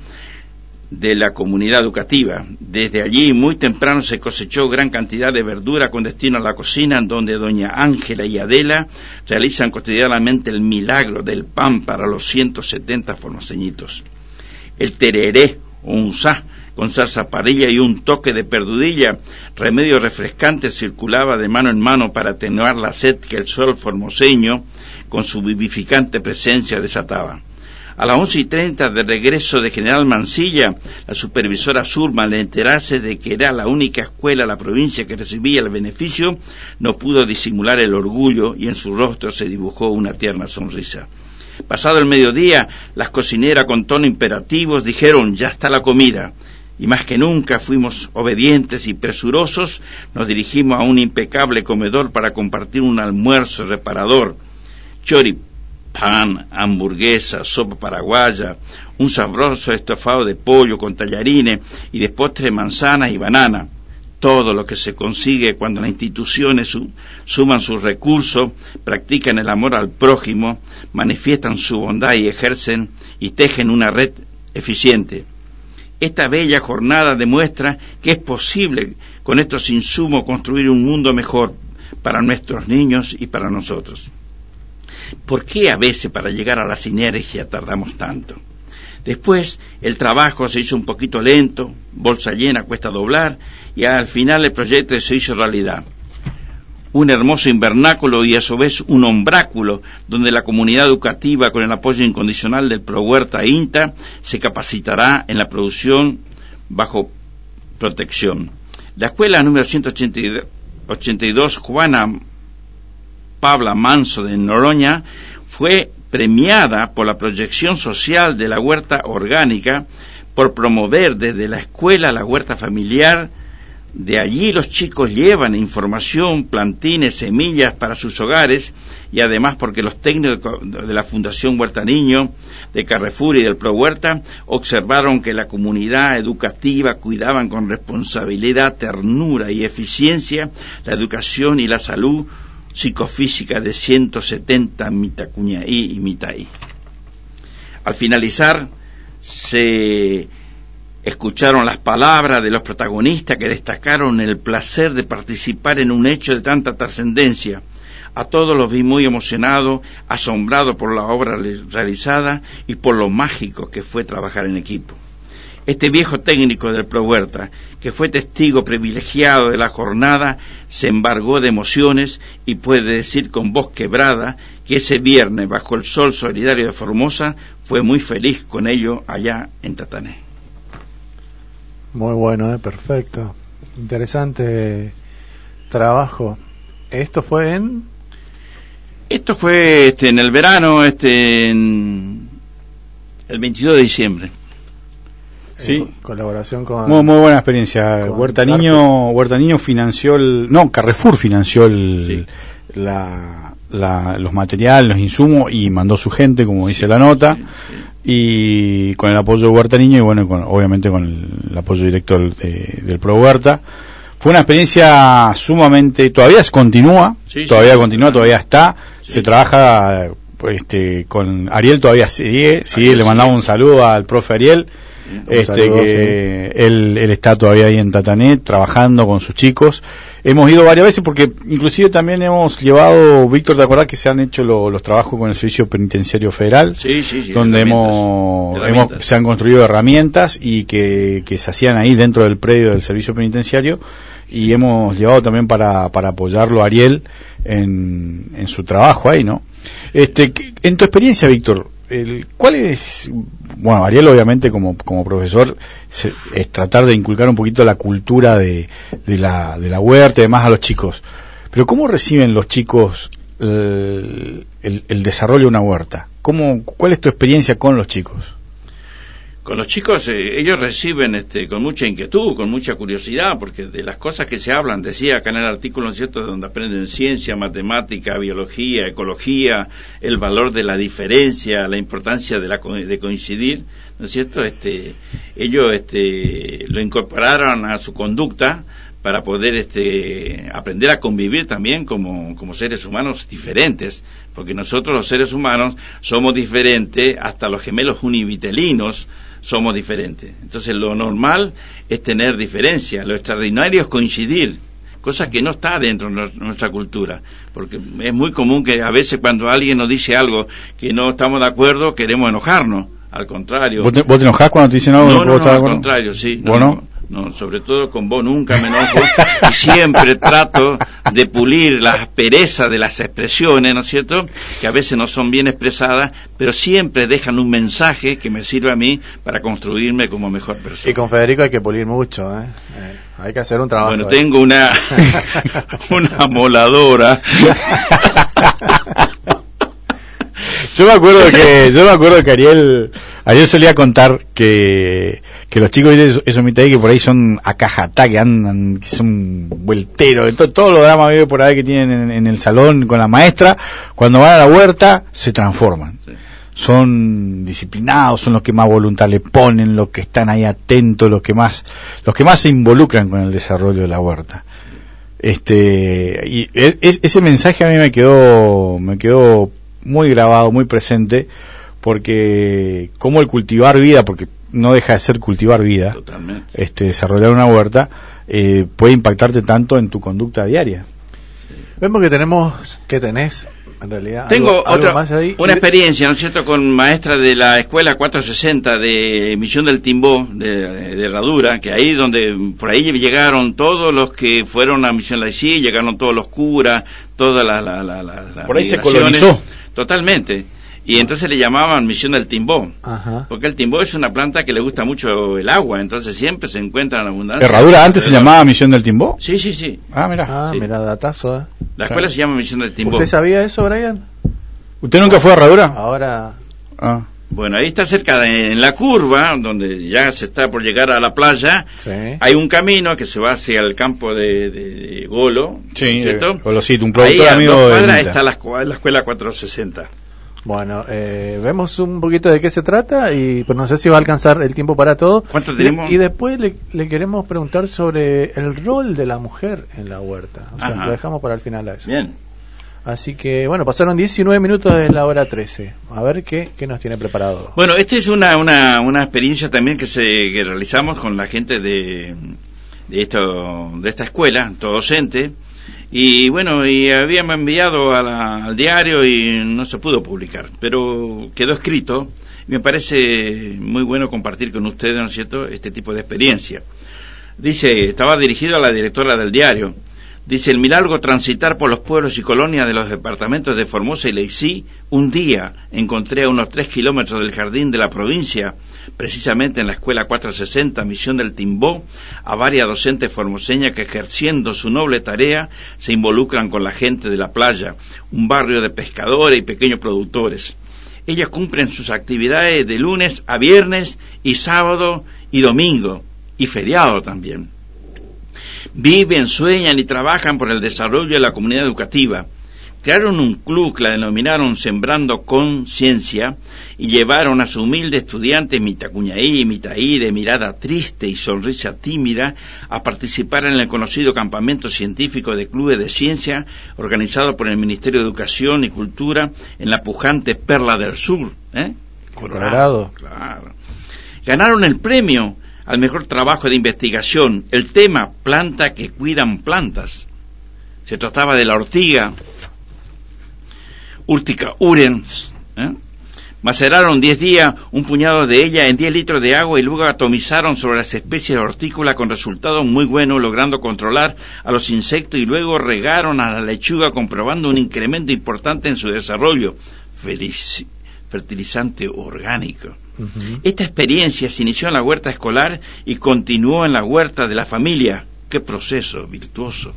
C: de la comunidad educativa. Desde allí, muy temprano, se cosechó gran cantidad de verdura con destino a la cocina, en donde doña Ángela y Adela realizan cotidianamente el milagro del pan para los 170 formoseñitos. El tereré, o un sa, con salsa parilla y un toque de perdudilla, remedio refrescante circulaba de mano en mano para atenuar la sed que el sol formoseño, con su vivificante presencia, desataba. A las once y treinta de regreso de General Mansilla, la supervisora Surma, al enterarse de que era la única escuela de la provincia que recibía el beneficio, no pudo disimular el orgullo y en su rostro se dibujó una tierna sonrisa. Pasado el mediodía, las cocineras con tono imperativos dijeron ya está la comida. Y más que nunca fuimos obedientes y presurosos, nos dirigimos a un impecable comedor para compartir un almuerzo reparador. Chori pan, hamburguesa, sopa paraguaya, un sabroso estofado de pollo con tallarines y de postre manzana y banana. Todo lo que se consigue cuando las instituciones suman sus recursos, practican el amor al prójimo, manifiestan su bondad y ejercen y tejen una red eficiente. Esta bella jornada demuestra que es posible con estos insumos construir un mundo mejor para nuestros niños y para nosotros. ¿Por qué a veces para llegar a la sinergia tardamos tanto? Después el trabajo se hizo un poquito lento, bolsa llena cuesta doblar y al final el proyecto se hizo realidad. Un hermoso invernáculo y a su vez un ombráculo donde la comunidad educativa con el apoyo incondicional del ProHuerta INTA se capacitará en la producción bajo protección. La escuela número 182 Juana Pabla Manso de Noroña fue premiada por la proyección social de la huerta orgánica por promover desde la escuela la huerta familiar. De allí los chicos llevan información, plantines, semillas para sus hogares y además porque los técnicos de la Fundación Huerta Niño, de Carrefour y del Pro Huerta observaron que la comunidad educativa cuidaban con responsabilidad, ternura y eficiencia la educación y la salud psicofísica de 170 mitacuñaí y mitaí. Al finalizar, se escucharon las palabras de los protagonistas que destacaron el placer de participar en un hecho de tanta trascendencia. A todos los vi muy emocionados, asombrados por la obra realizada y por lo mágico que fue trabajar en equipo. Este viejo técnico del Pro Huerta, que fue testigo privilegiado de la jornada, se embargó de emociones y puede decir con voz quebrada que ese viernes, bajo el sol solidario de Formosa, fue muy feliz con ello allá en Tatané.
A: Muy bueno, ¿eh? perfecto. Interesante trabajo. ¿Esto fue en...?
C: Esto fue este, en el verano, este, en el 22 de diciembre.
A: Sí. colaboración con.
B: Muy, muy buena experiencia. Huerta Niño, Huerta Niño financió el. No, Carrefour financió el, la, los materiales, los insumos y mandó su gente, como dice la nota. Y con el apoyo de Huerta Niño y bueno, con, obviamente con el, apoyo directo del, del Pro Huerta. Fue una experiencia sumamente. Todavía continúa, todavía continúa, todavía está. Se trabaja este, con Ariel, todavía sigue. sigue le mandamos un saludo al profe Ariel este que él, está todavía ahí en Tatanet trabajando con sus chicos. Hemos ido varias veces porque inclusive también hemos llevado, Víctor, ¿te acordás que se han hecho los trabajos con el Servicio Penitenciario Federal?
C: Sí, sí,
B: donde hemos, se han construido herramientas y que, que se hacían ahí dentro del predio del Servicio Penitenciario y hemos llevado también para, para apoyarlo a Ariel en, en su trabajo ahí, ¿no? Este, en tu experiencia, Víctor, el, ¿cuál es, bueno, Ariel obviamente como, como profesor es tratar de inculcar un poquito la cultura de, de, la, de la huerta y demás a los chicos, pero ¿cómo reciben los chicos el, el, el desarrollo de una huerta? ¿Cómo, ¿Cuál es tu experiencia con los chicos?
C: Con los chicos eh, ellos reciben este, con mucha inquietud, con mucha curiosidad, porque de las cosas que se hablan, decía acá en el artículo, ¿no es cierto?, donde aprenden ciencia, matemática, biología, ecología, el valor de la diferencia, la importancia de, la, de coincidir, ¿no es cierto?, este, ellos este, lo incorporaron a su conducta para poder este, aprender a convivir también como, como seres humanos diferentes, porque nosotros los seres humanos somos diferentes, hasta los gemelos univitelinos somos diferentes. Entonces lo normal es tener diferencia, lo extraordinario es coincidir, cosa que no está dentro de nues- nuestra cultura, porque es muy común que a veces cuando alguien nos dice algo que no estamos de acuerdo, queremos enojarnos, al contrario.
B: ¿Vos te, vos te enojás cuando te dicen algo?
C: No, al contrario, sí. No,
B: ¿Vos no?
C: sobre todo con vos nunca me enojo y siempre trato de pulir las asperezas de las expresiones, ¿no es cierto? Que a veces no son bien expresadas, pero siempre dejan un mensaje que me sirve a mí para construirme como mejor persona.
A: Y con Federico hay que pulir mucho, ¿eh? Eh, hay que hacer un trabajo.
C: Bueno,
A: ahí.
C: tengo una una moladora.
B: Yo me acuerdo que yo me acuerdo que Ariel Ariel solía contar que, que los chicos de esos, mitad que por ahí son acajatá, que andan, que son vuelteros, que to- todos los dramas vive por ahí que tienen en, en el salón con la maestra, cuando van a la huerta se transforman. Son disciplinados, son los que más voluntad le ponen, los que están ahí atentos, los que más, los que más se involucran con el desarrollo de la huerta. Este, y es- es- ese mensaje a mí me quedó, me quedó muy grabado, muy presente, porque como el cultivar vida, porque no deja de ser cultivar vida,
C: Totalmente.
B: este, desarrollar una huerta, eh, puede impactarte tanto en tu conducta diaria.
A: Vemos que tenemos, que tenés, en realidad,
C: Tengo
A: algo, algo
C: otra,
A: más ahí.
C: una experiencia, ¿no es cierto?, con maestra de la escuela 460 de Misión del Timbó, de, de Herradura, que ahí donde, por ahí llegaron todos los que fueron a Misión Laicí, llegaron todos los curas, todas las... La, la, la-
B: Por ahí se colonizó.
C: Totalmente. Y entonces le llamaban Misión del Timbó.
A: Ajá.
C: Porque el timbó es una planta que le gusta mucho el agua, entonces siempre se encuentra en abundancia.
B: ¿Herradura antes se llamaba Misión del Timbó?
C: Sí, sí, sí.
B: Ah, mira.
A: Ah,
C: Sí.
A: mira, datazo, ¿eh?
C: La escuela se llama Misión del Timbó.
A: ¿Usted sabía eso, Brian?
B: ¿Usted nunca fue a Herradura?
A: Ahora,
B: Ah.
C: Bueno, ahí está cerca, de- en la curva, donde ya se está por llegar a la playa,
A: sí.
C: hay un camino que se va hacia el campo de, de- de Golo,
B: Sí,
C: ¿cierto?
B: Golosito, un
C: Ahí
B: productor
C: a
B: amigo
C: dos
B: de
C: está la, la escuela 460.
A: Bueno, eh, vemos un poquito de qué se trata y pues no sé si va a alcanzar el tiempo para todo.
C: ¿Cuánto
A: Y-
C: tenemos?
A: Y, después le, le queremos preguntar sobre el rol de la mujer en la huerta. O sea,
C: Ajá.
A: lo dejamos para el final a eso.
C: Bien.
A: Así que, bueno, pasaron 19 minutos de la hora 13. A ver qué, qué nos tiene preparado.
C: Bueno, esta es una, una, una experiencia también que, se, que realizamos con la gente de, de, esto, de esta escuela, todo docente. Y bueno, y habíamos enviado a la- al diario y no se pudo publicar, pero quedó escrito. Me parece muy bueno compartir con ustedes, ¿no es cierto?, este tipo de experiencia. Dice, estaba dirigido a la directora del diario. Dice, el milagro transitar por los pueblos y colonias de los departamentos de Formosa y Leicí, un día encontré a unos tres kilómetros del jardín de la provincia, precisamente en la escuela 460, misión del Timbó, a varias docentes formoseñas que ejerciendo su noble tarea se involucran con la gente de la playa, un barrio de pescadores y pequeños productores. Ellas cumplen sus actividades de lunes a viernes y sábado y domingo, y feriado también viven, sueñan y trabajan por el desarrollo de la comunidad educativa. Crearon un club que la denominaron Sembrando Conciencia y llevaron a su humilde estudiante Mitacuñaí, Mitaí, de mirada triste y sonrisa tímida, a participar en el conocido campamento científico de clubes de ciencia organizado por el Ministerio de Educación y Cultura en la pujante Perla del Sur. ¿eh?
A: Colorado.
C: Claro. Ganaron el premio al mejor trabajo de investigación, el tema planta que cuidan plantas. Se trataba de la ortiga, Urtica urens. ¿eh? Maceraron 10 días un puñado de ella en 10 litros de agua y luego atomizaron sobre las especies de hortícola con resultados muy buenos, logrando controlar a los insectos y luego regaron a la lechuga comprobando un incremento importante en su desarrollo. Fertilizante orgánico. Esta experiencia se inició en la huerta escolar y continuó en la huerta de la familia. ¡Qué proceso virtuoso!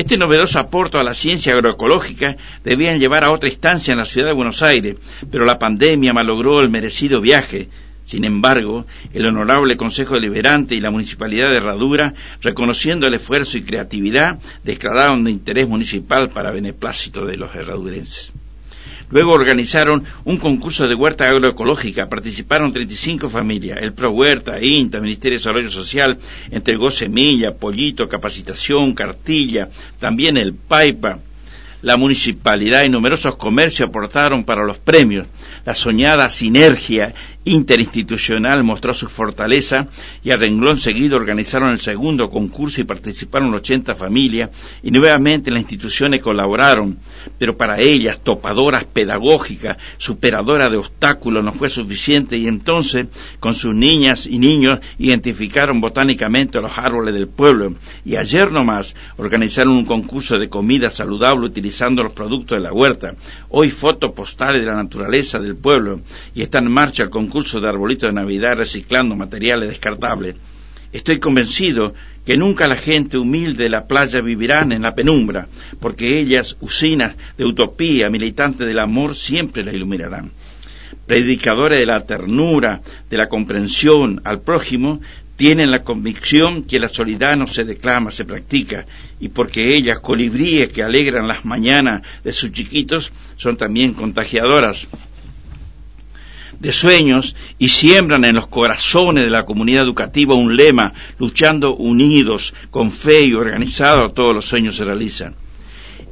C: Este novedoso aporte a la ciencia agroecológica debían llevar a otra instancia en la ciudad de Buenos Aires, pero la pandemia malogró el merecido viaje. Sin embargo, el honorable Consejo Deliberante y la Municipalidad de Herradura, reconociendo el esfuerzo y creatividad, declararon de interés municipal para beneplácito de los herradurenses. Luego organizaron un concurso de huerta agroecológica. Participaron 35 familias. El Pro Huerta, INTA, Ministerio de Desarrollo Social, entregó semilla, pollito, capacitación, cartilla. También el PAIPA. La municipalidad y numerosos comercios aportaron para los premios. La soñada sinergia interinstitucional mostró su fortaleza y a renglón seguido organizaron el segundo concurso y participaron 80 familias y nuevamente las instituciones colaboraron, pero para ellas, topadoras pedagógicas, superadoras de obstáculos, no fue suficiente y entonces con sus niñas y niños identificaron botánicamente los árboles del pueblo. Y ayer nomás organizaron un concurso de comida saludable utilizando los productos de la huerta, hoy fotos postales de la naturaleza del pueblo y está en marcha el concurso de arbolitos de Navidad reciclando materiales descartables. Estoy convencido que nunca la gente humilde de la playa vivirán en la penumbra, porque ellas, usinas de utopía, militantes del amor, siempre la iluminarán. Predicadores de la ternura, de la comprensión al prójimo, tienen la convicción que la solidaridad no se declama, se practica, y porque ellas, colibríes que alegran las mañanas de sus chiquitos, son también contagiadoras de sueños y siembran en los corazones de la comunidad educativa un lema, luchando unidos, con fe y organizado, todos los sueños se realizan.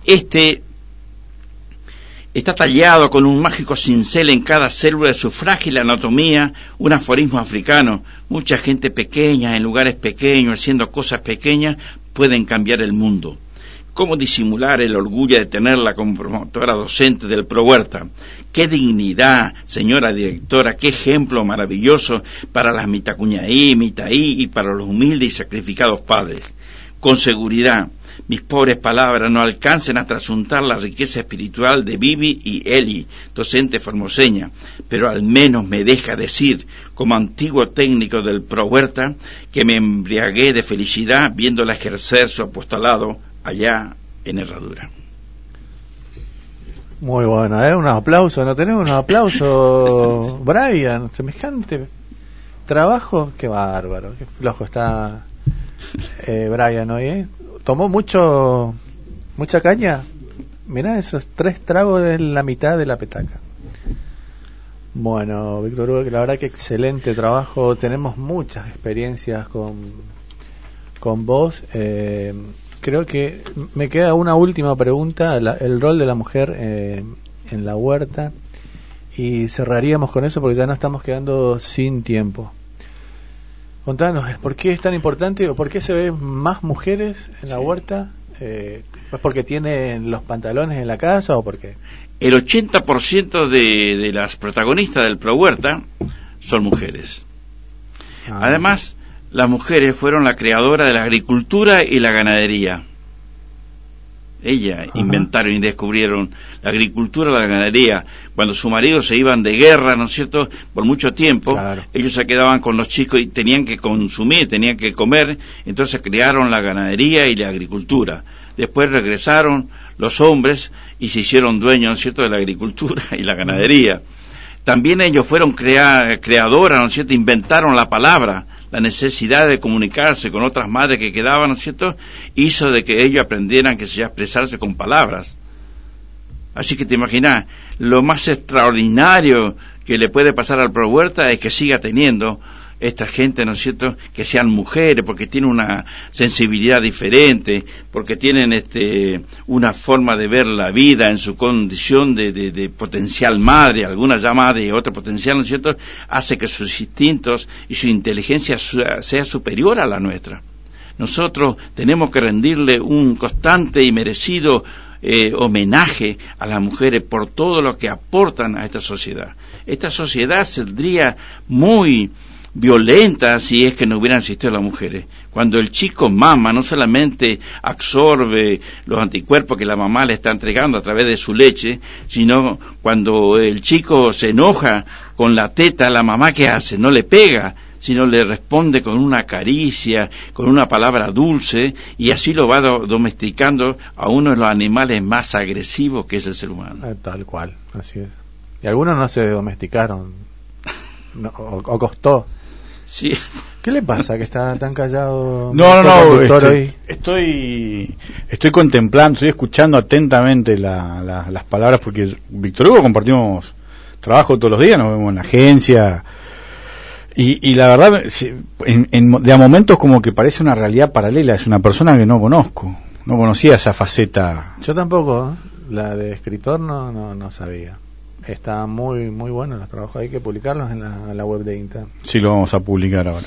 C: Este está tallado con un mágico cincel en cada célula de su frágil anatomía, un aforismo africano. Mucha gente pequeña, en lugares pequeños, haciendo cosas pequeñas, pueden cambiar el mundo. ¿Cómo disimular el orgullo de tenerla como promotora docente del Pro Huerta? Qué dignidad, señora directora, qué ejemplo maravilloso para las mitacuñaí, mitaí y para los humildes y sacrificados padres. Con seguridad, mis pobres palabras no alcancen a trasuntar la riqueza espiritual de Vivi y Eli, docente formoseña, pero al menos me deja decir, como antiguo técnico del Pro Huerta, que me embriagué de felicidad viéndola ejercer su apostolado allá en Herradura.
A: Muy bueno, ¿eh? Unos aplausos, ¿no tenemos unos aplausos? Brian, semejante trabajo, qué bárbaro, qué flojo está eh, Brian hoy, ¿eh? Tomó mucho, mucha caña. Mirá esos tres tragos de la mitad de la petaca. Bueno, Víctor Hugo, la verdad que excelente trabajo. Tenemos muchas experiencias con, con vos. Eh, creo que me queda una última pregunta, el rol de la mujer eh, en la huerta, y cerraríamos con eso porque ya no estamos quedando sin tiempo. Contanos, ¿por qué es tan importante o por qué se ven más mujeres en la huerta? Eh, ¿Es porque tienen los pantalones en la casa o por qué?
C: El 80% de, de las protagonistas del Pro Huerta son mujeres. Ah. Además, las mujeres fueron la creadora de la agricultura y la ganadería. Ellas inventaron y descubrieron la agricultura y la ganadería. Cuando sus maridos se iban de guerra, ¿no es cierto?, por mucho tiempo, ellos se quedaban con los chicos y tenían que consumir, tenían que comer, entonces crearon la ganadería y la agricultura. Después regresaron los hombres y se hicieron dueños, ¿no es cierto?, de la agricultura y la ganadería. También ellos fueron creadoras, ¿no es cierto?, inventaron la palabra la necesidad de comunicarse con otras madres que quedaban, ¿no es cierto?, hizo de que ellos aprendieran que se expresarse con palabras. Así que te imaginas, lo más extraordinario que le puede pasar al Pro Huerta es que siga teniendo esta gente, ¿no es cierto?, que sean mujeres, porque tienen una sensibilidad diferente, porque tienen este, una forma de ver la vida en su condición de, de, potencial madre, alguna madre y otra potencial, ¿no es cierto?, hace que sus instintos y su inteligencia sea superior a la nuestra. Nosotros tenemos que rendirle un constante y merecido eh, homenaje a las mujeres por todo lo que aportan a esta sociedad. Esta sociedad saldría muy violenta si es que no hubieran existido las mujeres. Cuando el chico mama, no solamente absorbe los anticuerpos que la mamá le está entregando a través de su leche, sino cuando el chico se enoja con la teta, la mamá ¿qué hace? No le pega, sino le responde con una caricia, con una palabra dulce, y así lo va domesticando a uno de los animales más agresivos que es el ser humano.
A: Eh, tal cual, así es. Y algunos no se domesticaron, o costó
C: Sí.
A: ¿Qué le pasa que está tan callado?
B: No, no, no, estoy, estoy, estoy contemplando, estoy escuchando atentamente la- la- las palabras porque Víctor Hugo compartimos trabajo todos los días, nos vemos en la agencia y, y la verdad, en, en- de a momentos como que parece una realidad paralela, es una persona que no conozco, no conocía esa faceta.
A: Yo tampoco, ¿eh? la de escritor no, no, no sabía. Está muy muy bueno los trabajos, hay que publicarlos en la, en la web de INTA.
B: Sí, lo vamos a publicar ahora.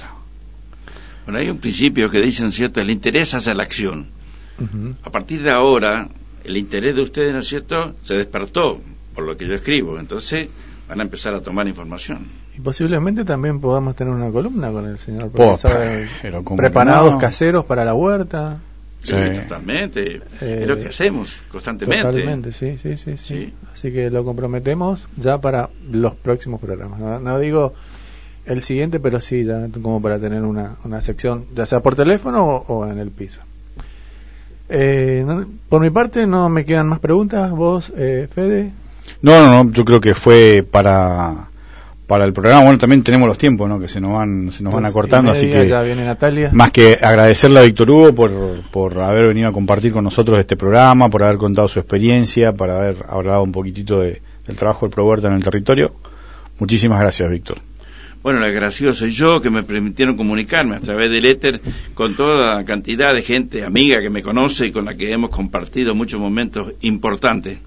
C: Bueno, hay un principio que dicen, ¿cierto? El interés hace la acción. A partir de ahora, el interés de ustedes, ¿no es cierto?, se despertó por lo que yo escribo. Entonces, van a empezar a tomar información.
A: Y posiblemente también podamos tener una columna con el señor profesor.
C: pero ¿cómo
A: Preparados
C: no?
A: caseros para la huerta.
C: Sí, totalmente.
A: Eh,
C: es lo que hacemos constantemente.
A: Totalmente, sí, sí, sí, sí. Así que lo comprometemos ya para los próximos programas. No, no digo el siguiente, pero sí, ya como para tener una, una sección, ya sea por teléfono o, o en el piso. Eh, no- por mi parte, no me quedan más preguntas. ¿Vos, eh, Fede?
B: No, no, no, yo creo que fue para para el programa. Bueno, también tenemos los tiempos, ¿no? Que se nos van se nos van acortando, así que
A: ya viene Natalia.
B: más que agradecerle a Víctor Hugo por, por haber venido a compartir con nosotros este programa, por haber contado su experiencia, por haber hablado un poquitito de- del trabajo del ProHuerta en el territorio. Muchísimas gracias, Víctor.
C: Bueno, el agradecido soy yo que me permitieron comunicarme a través del éter con toda la cantidad de gente amiga que me conoce y con la que hemos compartido muchos momentos importantes.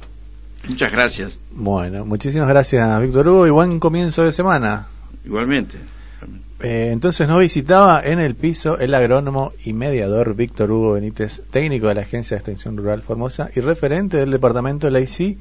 C: Muchas gracias.
A: Bueno, muchísimas gracias, Víctor Hugo, y buen comienzo de semana.
C: Igualmente.
A: Eh, entonces nos visitaba en el piso el agrónomo y mediador Víctor Hugo Benítez, técnico de la Agencia de Extensión Rural Formosa y referente del departamento de la IC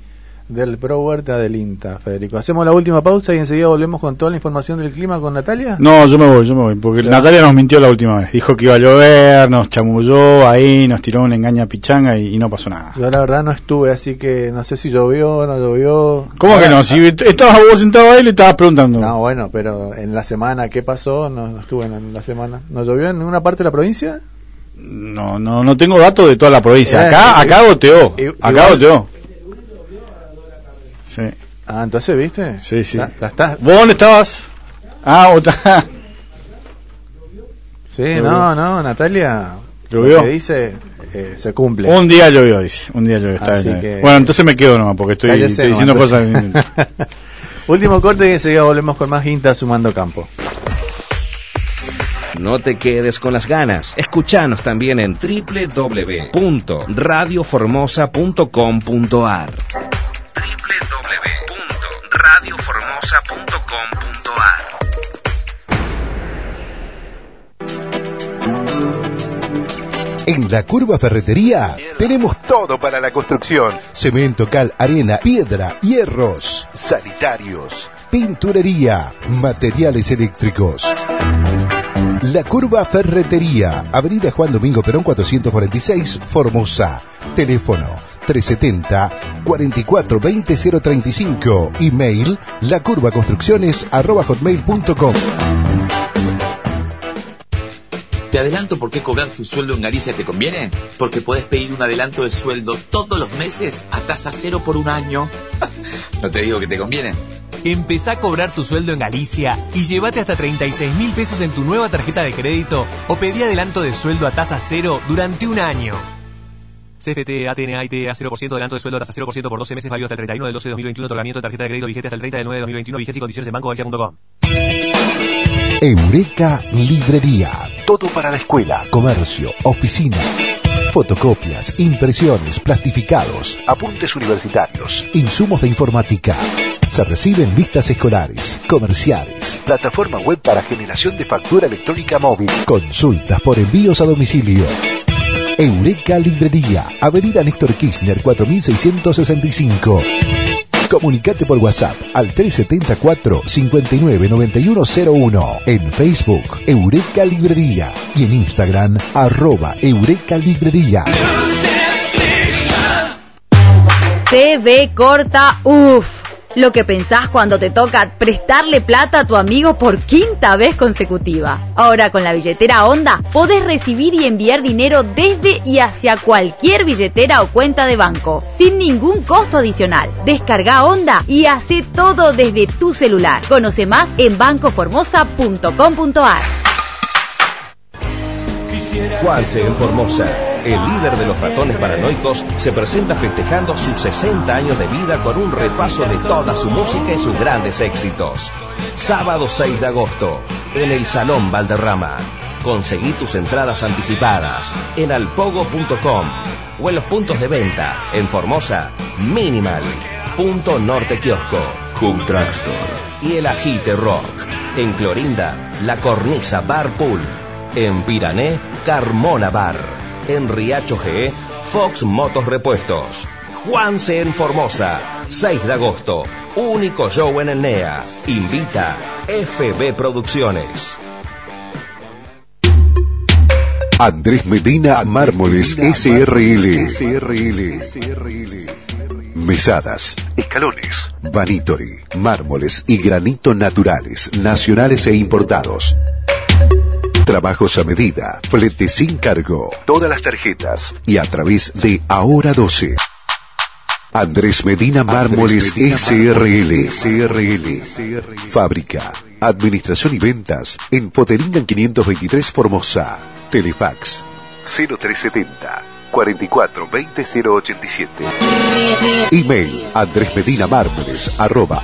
A: del Pro Huerta del INTA, Federico. Hacemos la última pausa y enseguida volvemos con toda la información del clima con Natalia.
B: No, yo me voy, yo me voy, porque. Natalia nos mintió la última vez. Dijo que iba a llover, nos chamulló ahí, nos tiró una engaña pichanga y, y no pasó nada.
A: Yo la verdad no estuve, así que no sé si llovió o no llovió.
B: ¿Cómo que no? Si estabas vos sentado ahí le estabas preguntando.
A: No, bueno, pero en la semana, ¿qué pasó? No, no estuve en la semana. ¿No llovió en ninguna parte de la provincia?
B: No, no, no tengo datos de toda la provincia. Acá,
A: eh,
B: acá goteó. Acá goteó. Sí.
A: Ah, entonces, ¿viste?
B: Sí, sí.
A: La, la estás-
B: ¿Vos dónde estabas? Ah, estás-
A: Sí, no, no, Natalia.
B: Llovió.
A: Lo que dice eh, se cumple.
B: Un día llovió, dice. Un día llovió. Está
A: Así
B: bien.
A: que-
B: Bueno, entonces me quedo nomás porque estoy,
A: Cállese
B: estoy
A: nomás,
B: diciendo
A: entonces.
B: cosas.
A: Último corte y enseguida volvemos con más Inta sumando campo.
F: No te quedes con las ganas. Escuchanos también en www.radioformosa.com.ar.
K: En la Curva Ferretería tenemos todo para la construcción. Cemento, cal, arena, piedra, hierros, sanitarios, pinturería, materiales eléctricos. La Curva Ferretería, Avenida Juan Domingo Perón 446, Formosa. Teléfono 370 44 20 035. Email lacurvaconstrucciones arroba hotmail.com.
N: ¿Te adelanto por qué cobrar tu sueldo en Galicia te conviene? Porque puedes pedir un adelanto de sueldo todos los meses a tasa cero por un año. no te digo que te conviene.
O: Empezá a cobrar tu sueldo en Galicia y llévate hasta 36 mil pesos en tu nueva tarjeta de crédito o pedí adelanto de sueldo a tasa cero durante un año. CFT, ATNA, IT, a 0% adelanto de sueldo a tasa 0% por 12 meses válido hasta el 31 del 12 de 2021, otorgamiento de tarjeta de crédito vigente hasta el 30 del 9 de 2021, vigencia y condiciones en bancogalicia.com.
K: Eureka Librería. Todo para la escuela, comercio, oficina. Fotocopias, impresiones, plastificados, apuntes universitarios, insumos de informática. Se reciben listas escolares, comerciales, plataforma web para generación de factura electrónica móvil, consultas por envíos a domicilio. Eureka Librería, Avenida Néstor Kirchner 4665. Comunicate por WhatsApp al 374 599101 en Facebook Eureka Librería y en Instagram arroba Eureka Librería.
E: TV corta, uff. Lo que pensás cuando te toca prestarle plata a tu amigo por quinta vez consecutiva. Ahora con la billetera Onda podés recibir y enviar dinero desde y hacia cualquier billetera o cuenta de banco, sin ningún costo adicional. Descarga Onda y hace todo desde tu celular. Conoce más en bancoformosa.com.ar.
F: Juanse en Formosa, el líder de los ratones paranoicos, se presenta festejando sus 60 años de vida con un repaso de toda su música y sus grandes éxitos. Sábado 6 de agosto, en el Salón Valderrama. Conseguí tus entradas anticipadas en alpogo.com o en los puntos de venta en Formosa, Minimal, Punto Norte Kiosco, Hub Drugstore y el Agite Rock. En Clorinda, La Cornisa Bar Pool. En Pirané, Carmona Bar. En Riacho G, Fox Motos Repuestos. Juanse en Formosa, 6 de agosto. Único show en el NEA. Invita FB Producciones.
K: Andrés Medina Mármoles SRL. Mesadas, escalones, vanitory, mármoles y granito naturales, nacionales e importados. Trabajos a medida, flete sin cargo, todas las tarjetas y a través de Ahora 12. Andrés Medina Mármoles SRL. Fábrica, administración y ventas en Poteringan 523 Formosa. Telefax 0370 44 20 087. Email Andrés Medina Mármoles arroba.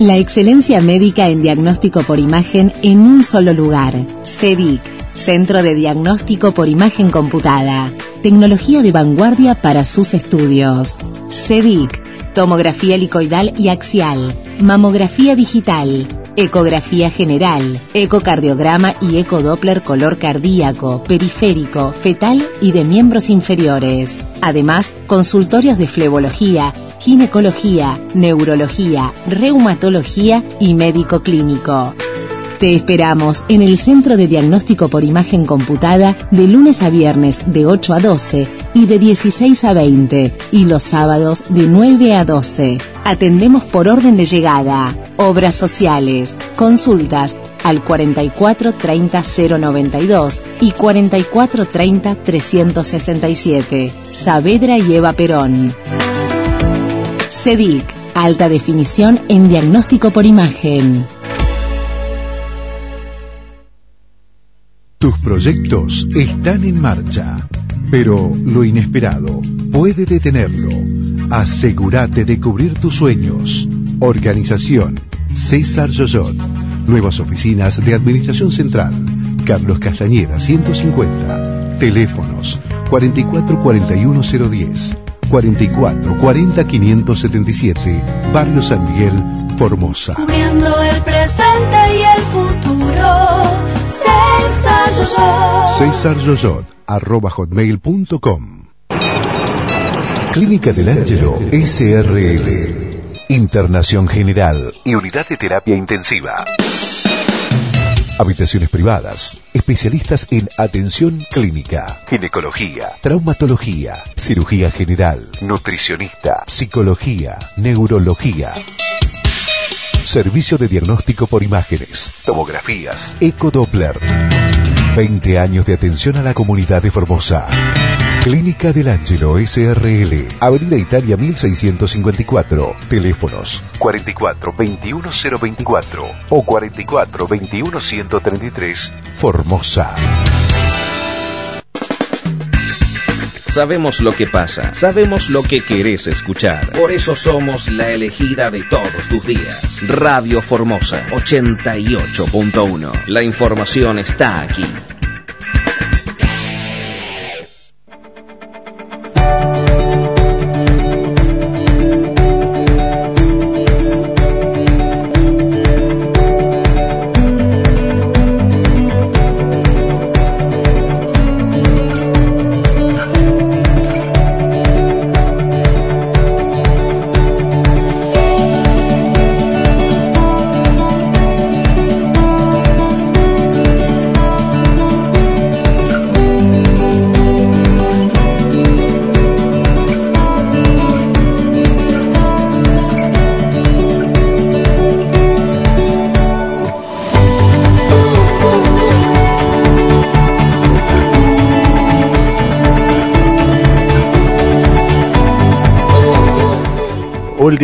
V: La excelencia médica en diagnóstico por imagen en un solo lugar. CEDIC, Centro de Diagnóstico por Imagen Computada. Tecnología de vanguardia para sus estudios. CEDIC, tomografía helicoidal y axial, mamografía digital, ecografía general, ecocardiograma y ecodoppler color cardíaco, periférico, fetal y de miembros inferiores. Además, consultorios de flebología, ginecología, neurología, reumatología y médico clínico. Te esperamos en el Centro de Diagnóstico por Imagen Computada de lunes a viernes de 8 a 12 y de 16 a 20 y los sábados de 9 a 12. Atendemos por orden de llegada, obras sociales, consultas al 44 30 092 y 44 30 367. Saavedra y Eva Perón. CEDIC, alta definición en diagnóstico por imagen.
W: Tus proyectos están en marcha, pero lo inesperado puede detenerlo. Asegúrate de cubrir tus sueños. Organización César Yoyot. Nuevas oficinas de Administración Central. Carlos Castañeda 150. Teléfonos 4441010. 44 40 577, Barrio San Miguel, Formosa.
J: Cubriendo el presente y el. César Yoyot.
W: Arroba hotmail.com. Clínica del Ángelo SRL. Internación General y Unidad de Terapia Intensiva. Habitaciones privadas, especialistas en atención clínica, ginecología, traumatología, cirugía general, nutricionista, psicología, neurología. Servicio de diagnóstico por imágenes, tomografías, ecodoppler. 20 años de atención a la comunidad de Formosa. Clínica del Ángelo SRL, Avenida Italia 1654, teléfonos 44 21 024 o 44 21 133, Formosa.
F: Sabemos lo que pasa, sabemos lo que querés escuchar. Por eso somos la elegida de todos tus días. Radio Formosa 88.1. La información está aquí.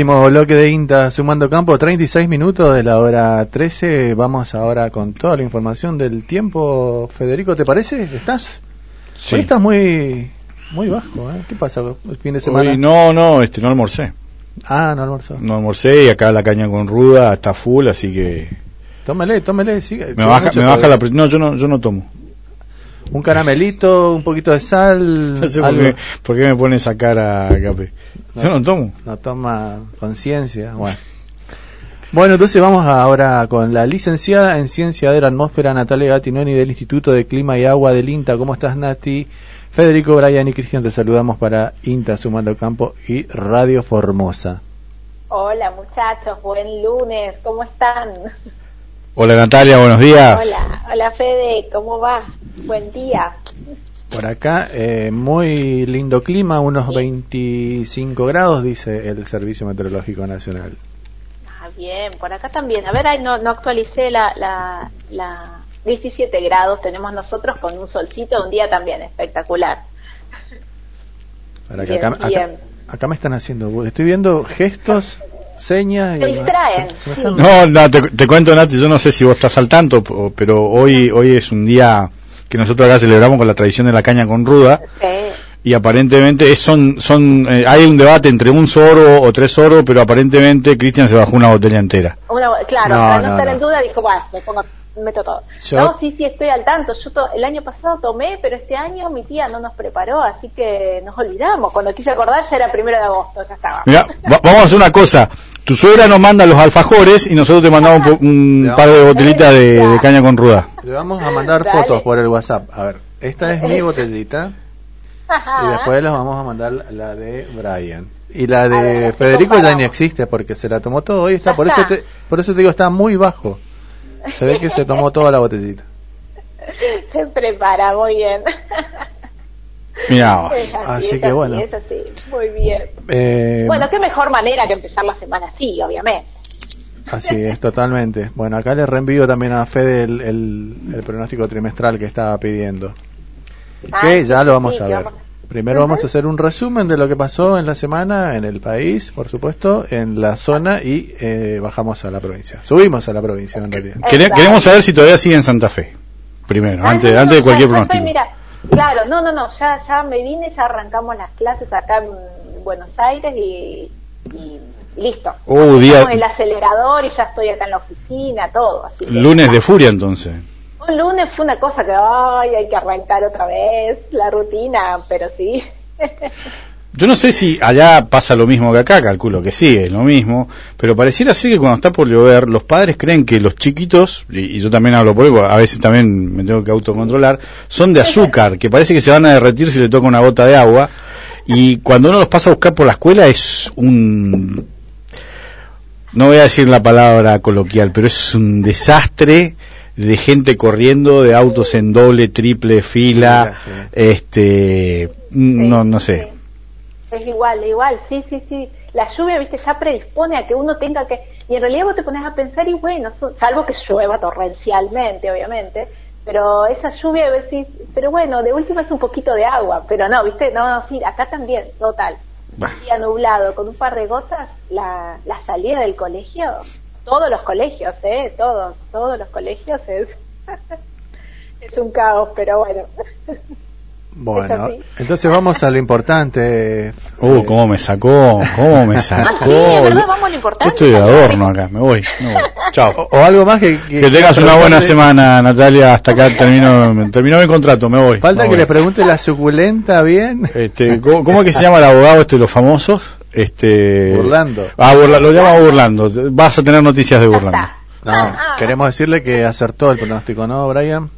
A: Último bloque de INTA sumando campo, 36 minutos de la hora 13. Vamos ahora con toda la información del tiempo. Federico, ¿te parece? ¿Estás?
B: Sí.
A: Hoy estás muy muy bajo, ¿eh? ¿Qué pasa el fin de semana?
B: Hoy no, no, este, no almorcé.
A: Ah, no almorzó.
B: No almorcé y acá la caña con ruda está full, así que
A: Tómele, tómele, sigue.
B: me baja, me baja la presión. No, yo no, yo no tomo.
A: Un caramelito, un poquito de sal.
B: No sé por qué, por qué me pone esa cara, Cape. Yo no tomo.
A: No toma conciencia. Bueno. Bueno, entonces vamos ahora con la licenciada en Ciencia de la Atmósfera, Natalia Gatinoni, del Instituto de Clima y Agua del INTA. ¿Cómo estás, Nati? Federico, Brian y Cristian, te saludamos para INTA Sumando Campo y Radio Formosa.
X: Hola muchachos, buen lunes, ¿cómo están?
B: Hola Natalia, buenos días.
X: Hola, hola Fede, ¿cómo va? Buen día.
A: Por acá, eh, muy lindo clima, unos 25 grados, dice el Servicio Meteorológico Nacional.
X: Ah, bien, por acá también. A ver, ahí no, no actualicé la, la, la 17 grados tenemos nosotros con un solcito, un día también espectacular.
A: Para que
X: Bien,
A: acá, acá-
X: bien.
A: acá me están haciendo, estoy viendo gestos, señas.
X: Se distraen,
A: se- se me
X: sí.
A: están-
B: No, no, te, te cuento Nati, yo no sé si vos estás al tanto, pero hoy, hoy es un día que nosotros acá celebramos con la tradición de la caña con ruda y aparentemente es- son, son, eh, hay un debate entre un soro o tres soros, pero aparentemente Cristian se bajó una botella entera.
X: Una, claro,
B: No,
X: para no,
B: no,
X: estar
B: no.
X: en duda, dijo, bueno, me pongo, meto todo.
B: Yo-
X: No, sí, sí, estoy al tanto. Yo to- el año pasado tomé, pero este año mi tía no nos preparó, así que nos olvidamos. Cuando quise acordar ya era primero de agosto, ya estaba.
B: Mira, va- vamos a hacer una cosa. Tu suegra nos manda los alfajores y nosotros te mandamos un, un par de botelitas de, de caña con ruda.
A: Le vamos a mandar
X: Dale.
A: fotos por el WhatsApp. A ver, esta es mi botellita y después les vamos a mandar la de Brian. Y la de Federico ya ni existe porque se la tomó todo. Hoy está, por eso te, por eso te digo, está muy bajo. Se ve que se tomó toda la botellita.
X: Se prepara, muy bien.
B: Mira,
X: Es así,
A: Así
X: es
A: que
X: así,
A: bueno.
X: Es así, muy bien.
A: Eh,
X: Bueno, qué mejor manera que empezar la semana así, obviamente.
A: Así es, totalmente. Bueno, acá le reenvío también a Fede el, el, el pronóstico trimestral que estaba pidiendo.
X: Ah,
A: que ya lo vamos
X: sí,
A: a ver.
X: vamos-
A: Primero vamos a hacer un resumen de lo que pasó en la semana en el país, por supuesto, en la zona y eh, bajamos a la provincia. Subimos a la provincia en realidad.
B: Quere- queremos saber si todavía sigue en Santa Fe. Primero,
X: Ah,
B: antes,
X: no, no,
B: antes de cualquier pronóstico.
X: mira, claro, no, no, no, ya, ya me vine, ya arrancamos las clases acá en Buenos Aires y, y listo.
B: Uh, día-
X: el acelerador y ya estoy acá en la oficina, todo. Así que-
B: Lunes de furia entonces.
X: Un lunes fue una cosa que, ay, hay que arrancar otra vez la rutina, pero sí.
B: Yo no sé si allá pasa lo mismo que acá, calculo que sí, es lo mismo, pero pareciera ser que cuando está por llover, los padres creen que los chiquitos, y, y yo también hablo por eso, a veces también me tengo que autocontrolar, son de azúcar, que parece que se van a derretir si le toca una gota de agua, y cuando uno los pasa a buscar por la escuela es un... No voy a decir la palabra coloquial, pero es un desastre de gente corriendo, de autos en doble, triple fila, este, no, no sé.
X: Es igual, igual, sí, sí, sí. La lluvia, viste, ya predispone a que uno tenga que... Y en realidad vos te pones a pensar y bueno, salvo que llueva torrencialmente, obviamente, pero esa lluvia, a decís, pero bueno, de última es un poquito de agua, pero no, viste, no, no, sí, acá también, total. Un día nublado, con un par de gotas, la, la salida del colegio, todos los colegios, ¿eh? Todos, todos los colegios es... es un caos, pero bueno.
A: Bueno, entonces vamos a lo importante.
B: Uh, cómo me sacó, cómo me sacó.
X: Ah, sí, verdad,
B: Yo-
X: vamos a lo importante.
B: Yo estoy de adorno acá, me voy. voy. Chao.
A: O, o algo más que...
B: Que tengas una buena semana, Natalia. Hasta acá termino, terminó mi contrato, me voy.
A: Falta
B: me
A: que
B: voy.
A: le pregunte la suculenta bien.
B: Este, ¿cómo, cómo es que se llama el abogado este de los famosos? Este,
A: Burlando.
B: Ah, Burla- lo llama Burlando. Vas a tener noticias de Burlando.
A: No, queremos decirle que acertó el pronóstico, ¿no, Brian?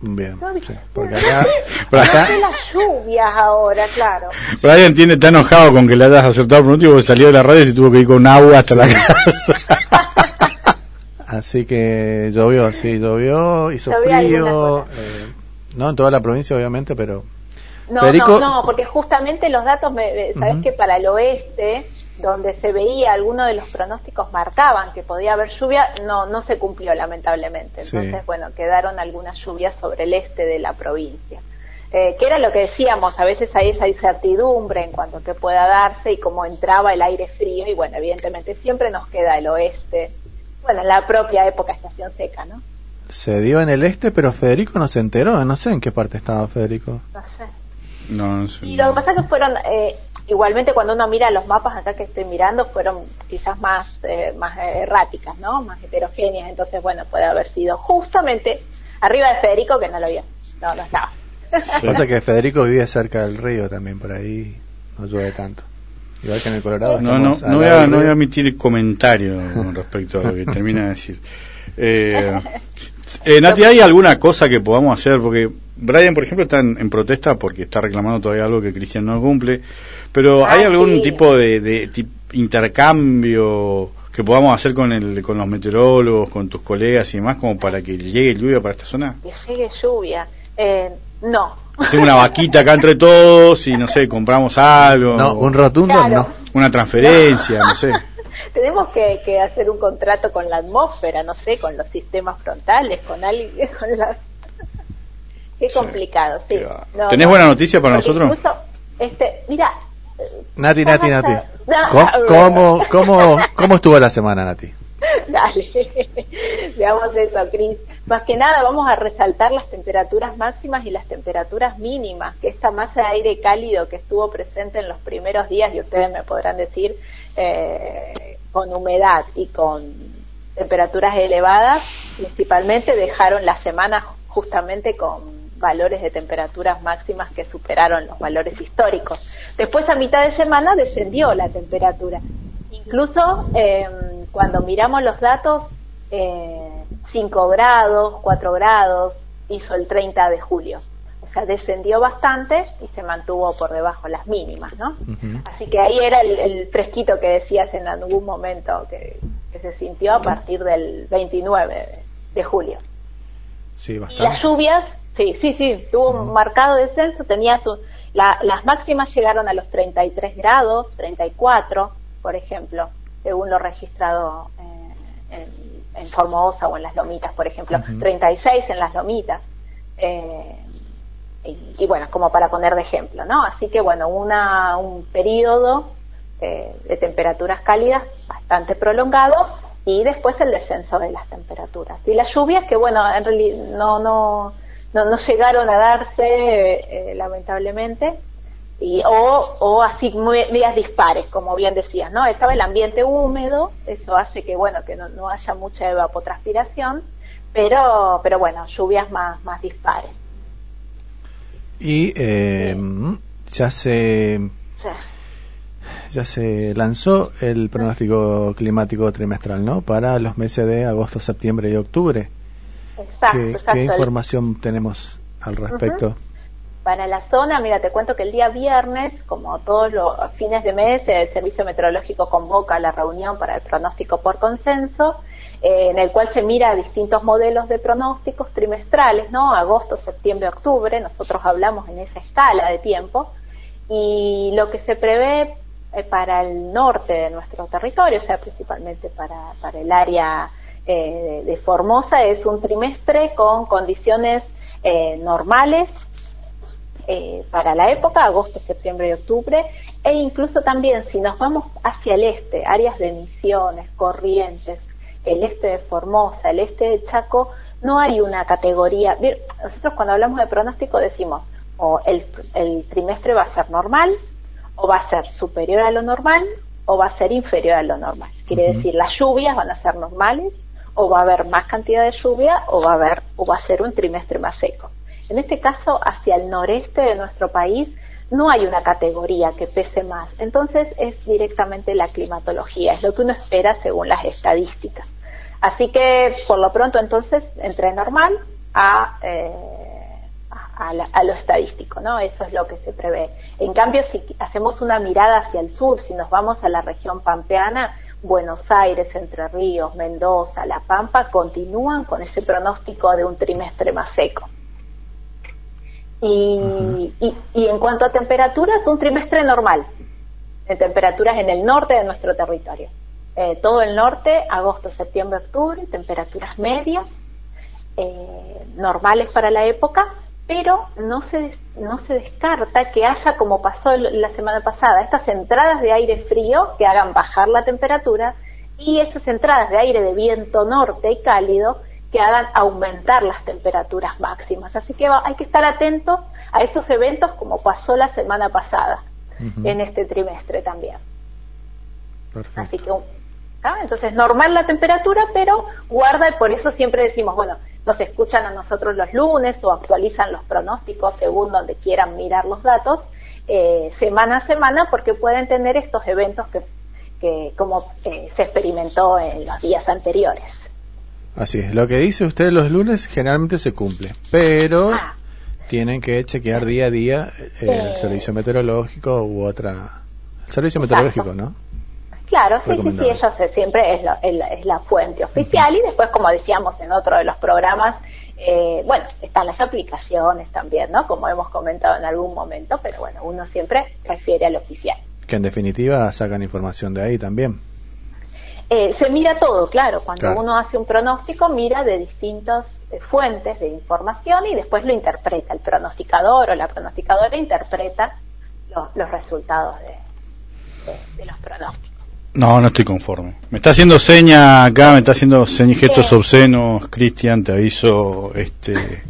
A: Bien, sí, porque acá,
B: Por acá-
X: ¿Por las lluvias ahora, claro?
B: Brian tiene, está enojado con que le hayas acertado el pronóstico porque salió de la radio y se tuvo que ir con agua hasta la casa.
A: así que llovió, sí, llovió, hizo frío, eh, no en toda la provincia obviamente, pero
X: No, no, no, porque justamente los datos, me, sabes
A: Ujú.
X: que para el oeste, donde se veía algunos de los pronósticos marcaban que podía haber lluvia, no, no se cumplió lamentablemente.
A: Sí.
X: Entonces, bueno, quedaron algunas lluvias sobre el este de la provincia. eh, que era lo que decíamos, a veces hay esa incertidumbre en cuanto a que pueda darse y cómo entraba el aire frío y bueno, evidentemente siempre nos queda el oeste, bueno, en la propia época estación seca, ¿no?
A: Se dio en el este, pero Federico no se enteró, no sé en qué parte estaba Federico.
X: No sé.
B: No, no sé.
X: Y lo que pasa es que fueron, eh, igualmente cuando uno mira los mapas acá que estoy mirando, fueron quizás más, eh, más erráticas, ¿no? Más heterogéneas, entonces bueno, puede haber sido justamente arriba de Federico que no lo vio, no, no estaba.
A: Lo que pasa es que Federico vive cerca del río también, por ahí no llueve tanto. Igual que en el Colorado.
B: No, no, no, voy a, no voy a emitir comentario con respecto a lo que termina de decir. Eh, eh, Nati, ¿hay alguna cosa que podamos hacer? Porque Brian, por ejemplo, está en, en protesta porque está reclamando todavía algo que Cristian no cumple. Pero ¿hay
X: Ah,
B: algún
X: sí.
B: tipo de, de tip- intercambio que podamos hacer con, el, con los meteorólogos, con tus colegas y demás, como para que llegue lluvia para esta zona?
X: Que llegue lluvia. Eh, no.
B: Hacemos una vaquita acá entre todos y no sé, compramos algo.
A: No, un rotundo
X: Claro.
A: no.
B: Una transferencia, no sé.
X: Tenemos que, que hacer un contrato con la atmósfera, no sé, con los sistemas frontales, con alguien, con las... Qué complicado, sí. No,
B: ¿Tenés
X: no.
B: buena noticia para nosotros?
X: incluso, este, mira,
A: Nati, Nati, Nati.
X: No,
A: ¿Cómo,
X: a ver.
A: cómo, cómo, cómo estuvo la semana, Nati?
X: Dale, veamos eso, Cris. Más que nada vamos a resaltar las temperaturas máximas y las temperaturas mínimas, que esta masa de aire cálido que estuvo presente en los primeros días, y ustedes me podrán decir, eh, con humedad y con temperaturas elevadas, principalmente dejaron la semana justamente con valores de temperaturas máximas que superaron los valores históricos. Después a mitad de semana descendió la temperatura. Incluso eh, cuando miramos los datos, eh, 5 grados, 4 grados hizo el 30 de julio. O sea, descendió bastante y se mantuvo por debajo las mínimas, ¿no? Así que ahí era el, el fresquito que decías en algún momento que, que se sintió a partir del 29 de, de julio.
A: Sí,
X: Y las
A: bastante.
X: lluvias, sí, sí, sí, tuvo un marcado descenso, tenía su, la- las máximas llegaron a los 33 grados, 34, por ejemplo, según lo registrado eh, en, en Formosa o en las Lomitas, por ejemplo,
Y: Ujú.
X: 36 en las Lomitas. eh, y, y bueno, como para poner de ejemplo, ¿no? Así que bueno, una, un periodo eh, de temperaturas cálidas bastante prolongado y después el descenso de las temperaturas. Y las lluvias que bueno, en realidad no, no, no, no llegaron a darse eh, lamentablemente y o, o así muy días dispares como bien decías no estaba el ambiente húmedo eso hace que bueno que no, no haya mucha evapotranspiración pero pero bueno lluvias más más dispares
A: Y eh, ya se
X: Sí.
A: ya se lanzó el pronóstico climático trimestral, ¿no? Para los meses de agosto, septiembre y octubre.
X: Exacto
A: ¿Qué,
X: exacto
A: qué información tenemos al respecto?
X: Para la zona, mira, te cuento que el día viernes, como todos los fines de mes, el Servicio Meteorológico convoca la reunión para el pronóstico por consenso, eh, en el cual se mira distintos modelos de pronósticos trimestrales, ¿no? Agosto, septiembre, octubre, nosotros hablamos en esa escala de tiempo, y lo que se prevé eh, para el norte de nuestro territorio, o sea, principalmente para, para el área eh, de Formosa, es un trimestre con condiciones eh, normales eh, para la época, agosto, septiembre y octubre, e incluso también si nos vamos hacia el este, áreas de Misiones, Corrientes, el este de Formosa, el este de Chaco, no hay una categoría. Nosotros cuando hablamos de pronóstico decimos, o el, el trimestre va a ser normal, o va a ser superior a lo normal, o va a ser inferior a lo normal. Quiere decir, las lluvias van a ser normales, o va a haber más cantidad de lluvia, o va a haber, o va a ser un trimestre más seco. En este caso, hacia el noreste de nuestro país no hay una categoría que pese más. Entonces es directamente la climatología, es lo que uno espera según las estadísticas. Así que, por lo pronto, entonces, entre normal a, eh, a lo estadístico, ¿no? Eso es lo que se prevé. En cambio, si hacemos una mirada hacia el sur, si nos vamos a la región pampeana, Buenos Aires, Entre Ríos, Mendoza, La Pampa, continúan con ese pronóstico de un trimestre más seco. Y, y, y en cuanto a temperaturas, un trimestre normal, de temperaturas en el norte de nuestro territorio. Eh, todo el norte, agosto, septiembre, octubre, temperaturas medias, eh, normales para la época, pero no se, no se descarta que haya, como pasó la semana pasada, estas entradas de aire frío que hagan bajar la temperatura y esas entradas de aire de viento norte y cálido que hagan aumentar las temperaturas máximas. Así que va- hay que estar atentos a esos eventos como pasó la semana pasada en este trimestre también. Así que, ¿ah? entonces, normal la temperatura, pero guarda, y por eso siempre decimos, bueno, nos escuchan a nosotros los lunes o actualizan los pronósticos según donde quieran mirar los datos, eh, semana a semana, porque pueden tener estos eventos que, que como eh, se experimentó en los días anteriores.
A: Así es, lo que dice usted los lunes generalmente se cumple, pero tienen que chequear día a día el
X: Eh.
A: servicio meteorológico u otra... El servicio
X: Exacto.
A: meteorológico, ¿no?
X: Claro, sí, sí, sí, ellos eh, siempre es la, es la- es la fuente oficial y después, como decíamos en otro de los programas, eh, bueno, están las aplicaciones también, ¿no? Como hemos comentado en algún momento, pero bueno, uno siempre refiere al oficial.
A: Que en definitiva sacan información de ahí también.
X: Eh, se mira todo, claro, cuando
A: Claro.
X: uno hace un pronóstico mira de distintas eh, fuentes de información y después lo interpreta, el pronosticador o la pronosticadora interpreta lo- los resultados de, de- de los pronósticos.
B: No, no estoy conforme. Me está haciendo seña acá, me está haciendo señas gestos obscenos, Cristian, te aviso, este,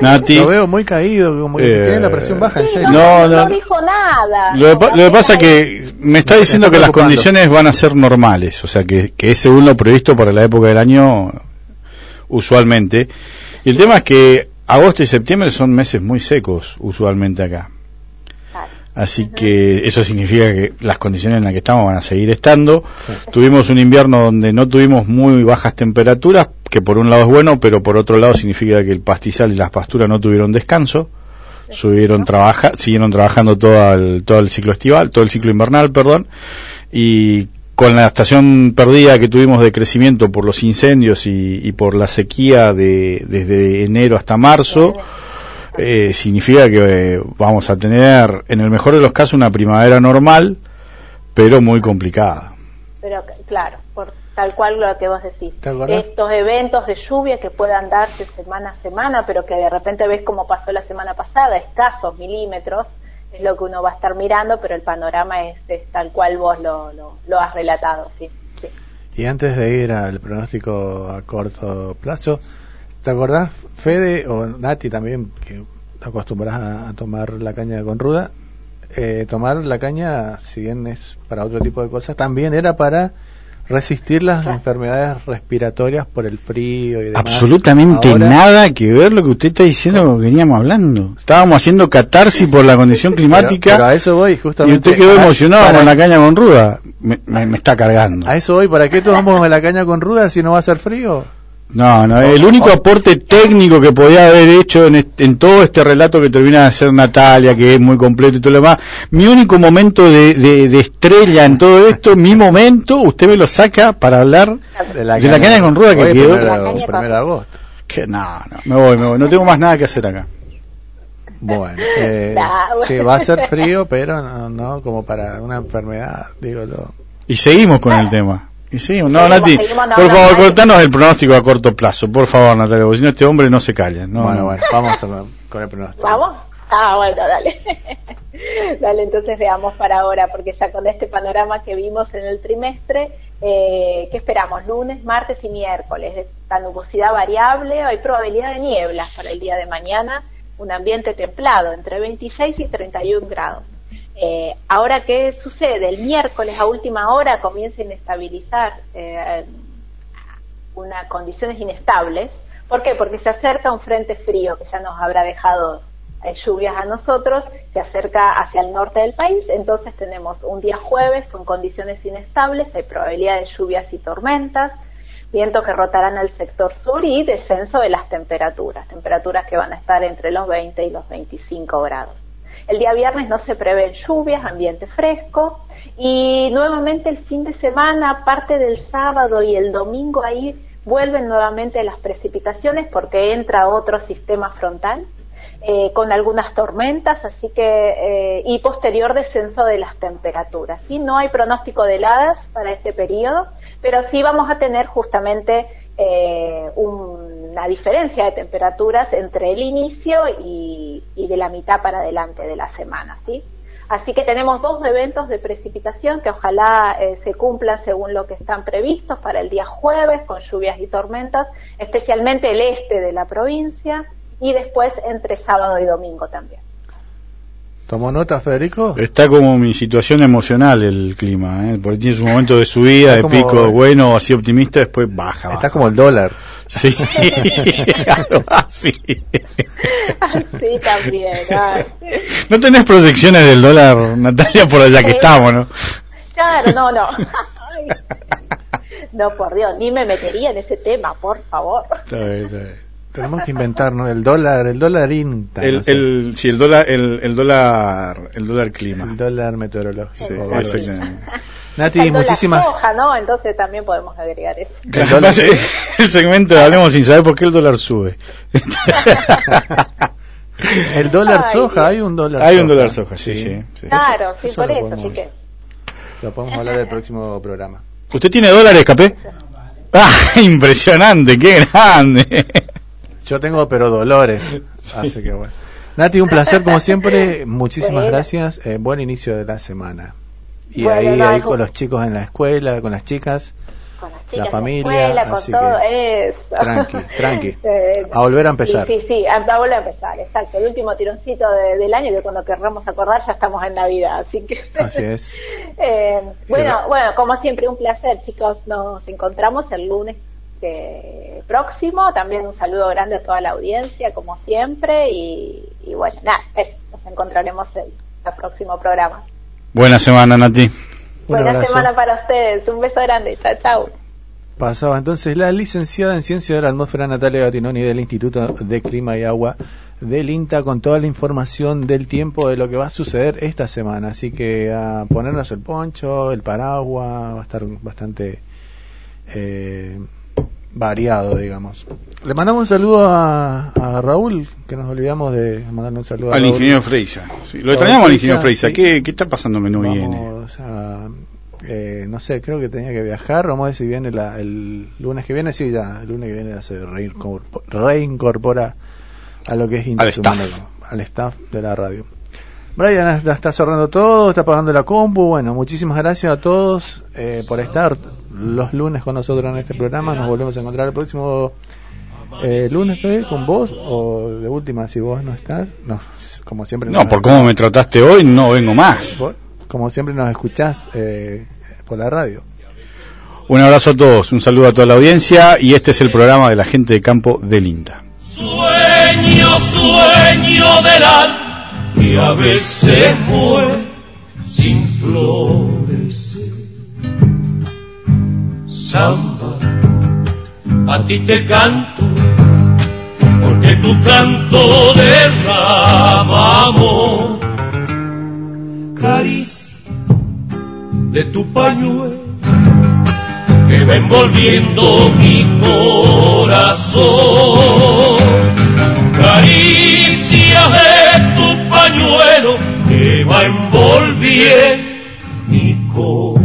B: Nati.
A: Lo veo muy caído, como que
B: Eh,
A: tiene la presión baja, en serio.
B: No,
X: No
B: no.
X: dijo nada.
B: Lo que, pa- lo que pasa que me está diciendo que las condiciones van a ser normales, o sea que, que es según lo previsto para la época del año usualmente. Y el tema es que agosto y septiembre son meses muy secos usualmente acá. Así que eso significa que las condiciones en las que estamos van a seguir estando. Tuvimos un invierno donde no tuvimos muy bajas temperaturas, que por un lado es bueno, pero por otro lado significa que el pastizal y las pasturas no tuvieron descanso. Subieron trabaja, siguieron trabajando todo el, todo el ciclo estival, todo el ciclo invernal, perdón, y con la estación perdida que tuvimos de crecimiento por los incendios y, y por la sequía de, desde enero hasta marzo, eh, significa que eh, vamos a tener, en el mejor de los casos, una primavera normal, pero muy complicada.
X: Pero claro, por tal cual lo que vos decís. Estos eventos de lluvia que puedan darse semana a semana, pero que de repente ves como pasó la semana pasada, escasos milímetros, es lo que uno va a estar mirando, pero el panorama es, es tal cual vos lo, lo, lo has relatado, sí. sí.
A: Y antes de ir al pronóstico a corto plazo, ¿te acordás, Fede, o Nati también, que acostumbras a, a tomar la caña con ruda? Eh, tomar la caña, si bien es para otro tipo de cosas, también era para resistir las enfermedades respiratorias por el frío y demás.
B: Absolutamente
A: Ahora-
B: nada que ver lo que usted está diciendo con lo que veníamos hablando. Estábamos haciendo catarsis por la condición climática.
A: Pero, pero a eso voy,
B: y
A: justamente.
B: usted quedó
A: Para-
B: emocionado
A: para-
B: con la caña con ruda. Me, me- me está cargando.
A: A eso voy, ¿para qué tomamos la caña con ruda si no va a hacer frío?
B: No, no, el único aporte técnico que podía haber hecho en, este- en todo este relato que termina de hacer Natalia, que es muy completo y todo lo demás, mi único momento de, de- de estrella en todo esto, mi momento, usted me lo saca para hablar de la, caña con ruda que quedó.
A: primero- primero de agosto.
B: Que no, no, me voy, me voy, no tengo más nada que hacer acá.
A: Bueno, eh,
X: Nah,
A: sí,
X: bueno.
A: va a ser frío, pero no, no como para una enfermedad, digo yo.
B: Y seguimos con el tema. Y seguimos. No,
A: Seguimos,
B: Nati, por favor,
A: no,
B: cortanos el pronóstico a corto plazo, por favor, Natalia, porque si no este hombre no se calla. No,
A: bueno,
B: no.
A: bueno, vamos a- con el pronóstico.
X: ¿Vamos? Ah, bueno, dale. dale, entonces veamos para ahora, porque ya con este panorama que vimos en el trimestre, eh, ¿qué esperamos? Lunes, martes y miércoles. Esta nubosidad variable, hay probabilidad de nieblas para el día de mañana, un ambiente templado, entre 26 y 31 grados. Eh, ahora, ¿qué sucede? El miércoles a última hora comienza a inestabilizar eh, unas condiciones inestables. ¿Por qué? Porque se acerca un frente frío que ya nos habrá dejado eh, lluvias a nosotros, se acerca hacia el norte del país, entonces tenemos un día jueves con condiciones inestables, hay probabilidad de lluvias y tormentas, vientos que rotarán al sector sur y descenso de las temperaturas, temperaturas que van a estar entre los 20 y los 25 grados. El día viernes no se prevén lluvias, ambiente fresco y nuevamente el fin de semana, parte del sábado y el domingo ahí vuelven nuevamente las precipitaciones porque entra otro sistema frontal eh, con algunas tormentas, así que eh, y posterior descenso de las temperaturas. ¿sí? No hay pronóstico de heladas para este periodo, pero sí vamos a tener justamente eh, un una diferencia de temperaturas entre el inicio y, y de la mitad para adelante de la semana, ¿sí? Así que tenemos dos eventos de precipitación que ojalá eh, se cumplan según lo que están previstos para el día jueves con lluvias y tormentas, especialmente el este de la provincia y después entre sábado y domingo también.
A: ¿Tomó nota, Federico?
B: Está como mi situación emocional el clima, ¿eh? porque tiene su momento de subida,
A: Está
B: de
A: como-
B: pico bueno, así optimista, después baja.
A: Está como el dólar.
B: Sí, algo así.
X: Sí, también. ay.
B: No tenés proyecciones del dólar, Natalia, por allá que estamos, ¿no?
X: Claro, no, no. Ay. No, por Dios, ni me metería en ese tema, por favor.
B: Está bien, está bien.
A: Tenemos que inventarnos el dólar, el dólar INTA.
B: El,
A: no sé.
B: el, sí, el dólar, el, el dólar, el dólar clima.
A: El dólar meteorológico.
B: Sí, exactamente.
A: Nati,
X: El dólar
A: muchísimas
X: soja, ¿no? Entonces también podemos agregar eso.
B: El, dólar- el segmento de Hablemos sin saber por qué el dólar sube.
A: El dólar
X: Ay,
A: soja, hay un dólar
B: Hay
A: soja.
B: un dólar soja, sí, sí. sí.
X: Claro, sí,
A: eso
X: por eso,
A: podemos-
X: así que...
A: Lo podemos hablar del próximo programa.
B: ¿Usted tiene dólares, Capé? ¡Ah, impresionante! ¡Qué grande!
A: Yo tengo, pero dolores. Así que bueno. Nati, un placer como siempre. Muchísimas
X: Bueno.
A: gracias. Eh, buen inicio de la semana. Y
X: Bueno,
A: ahí,
X: no,
A: ahí con los chicos en la escuela, con las chicas.
X: Con las
A: La
X: chicas,
A: familia,
X: la escuela, con todo
A: que
X: eso.
A: tranqui, tranqui.
X: Eh,
A: A volver a empezar.
X: Sí, sí, sí, a, volver a empezar, exacto. El último tironcito de- del año que cuando querramos acordar ya estamos en Navidad, así que...
A: Así es.
X: Eh, bueno, bueno, como siempre, un placer, chicos. Nos encontramos el lunes que- próximo. También un saludo grande a toda la audiencia, como siempre. Y, y bueno, nada, eso, nos encontraremos en el próximo programa.
B: Buena semana, Nati.
X: Buena semana para ustedes. Un beso grande. Chao, chao.
A: Pasaba entonces la licenciada en Ciencia de la Atmósfera Natalia Gatinoni del Instituto de Clima y Agua del INTA con toda la información del tiempo de lo que va a suceder esta semana. Así que a ponernos el poncho, el paraguas, va a estar bastante eh, variado, digamos. Le mandamos un saludo a, a Raúl, que nos olvidamos de mandarle un saludo a
B: Al
A: Raúl.
B: ingeniero Freisa. Sí, lo extrañamos al ingeniero
A: Freisa, sí.
B: ¿Qué, ¿Qué está pasando viene?
A: Vamos a, eh, no sé, creo que tenía que viajar. Vamos a ver si viene la- el lunes que viene. Sí, ya, el lunes que viene se reincorpora, reincorpora a lo que es
B: Al staff.
A: al staff de la radio. Brian la está cerrando todo, está pagando la compu. Bueno, muchísimas gracias a todos eh, por estar los lunes con nosotros en este programa. Nos volvemos a encontrar el próximo eh, lunes con vos o de última si vos no estás. No, como siempre.
B: No, por cómo me trataste hoy, no vengo más.
A: como siempre nos escuchás eh, por la radio.
B: Un abrazo a todos, un saludo a toda la audiencia y este es el programa de la gente de campo del INTA.
Q: Sueño, sueño del alma que a veces muere sin flores. Samba, a ti te canto, porque tu canto derrama amor. Caricia de tu pañuelo que va envolviendo mi corazón. Caricia de tu pañuelo que va envolviendo mi corazón.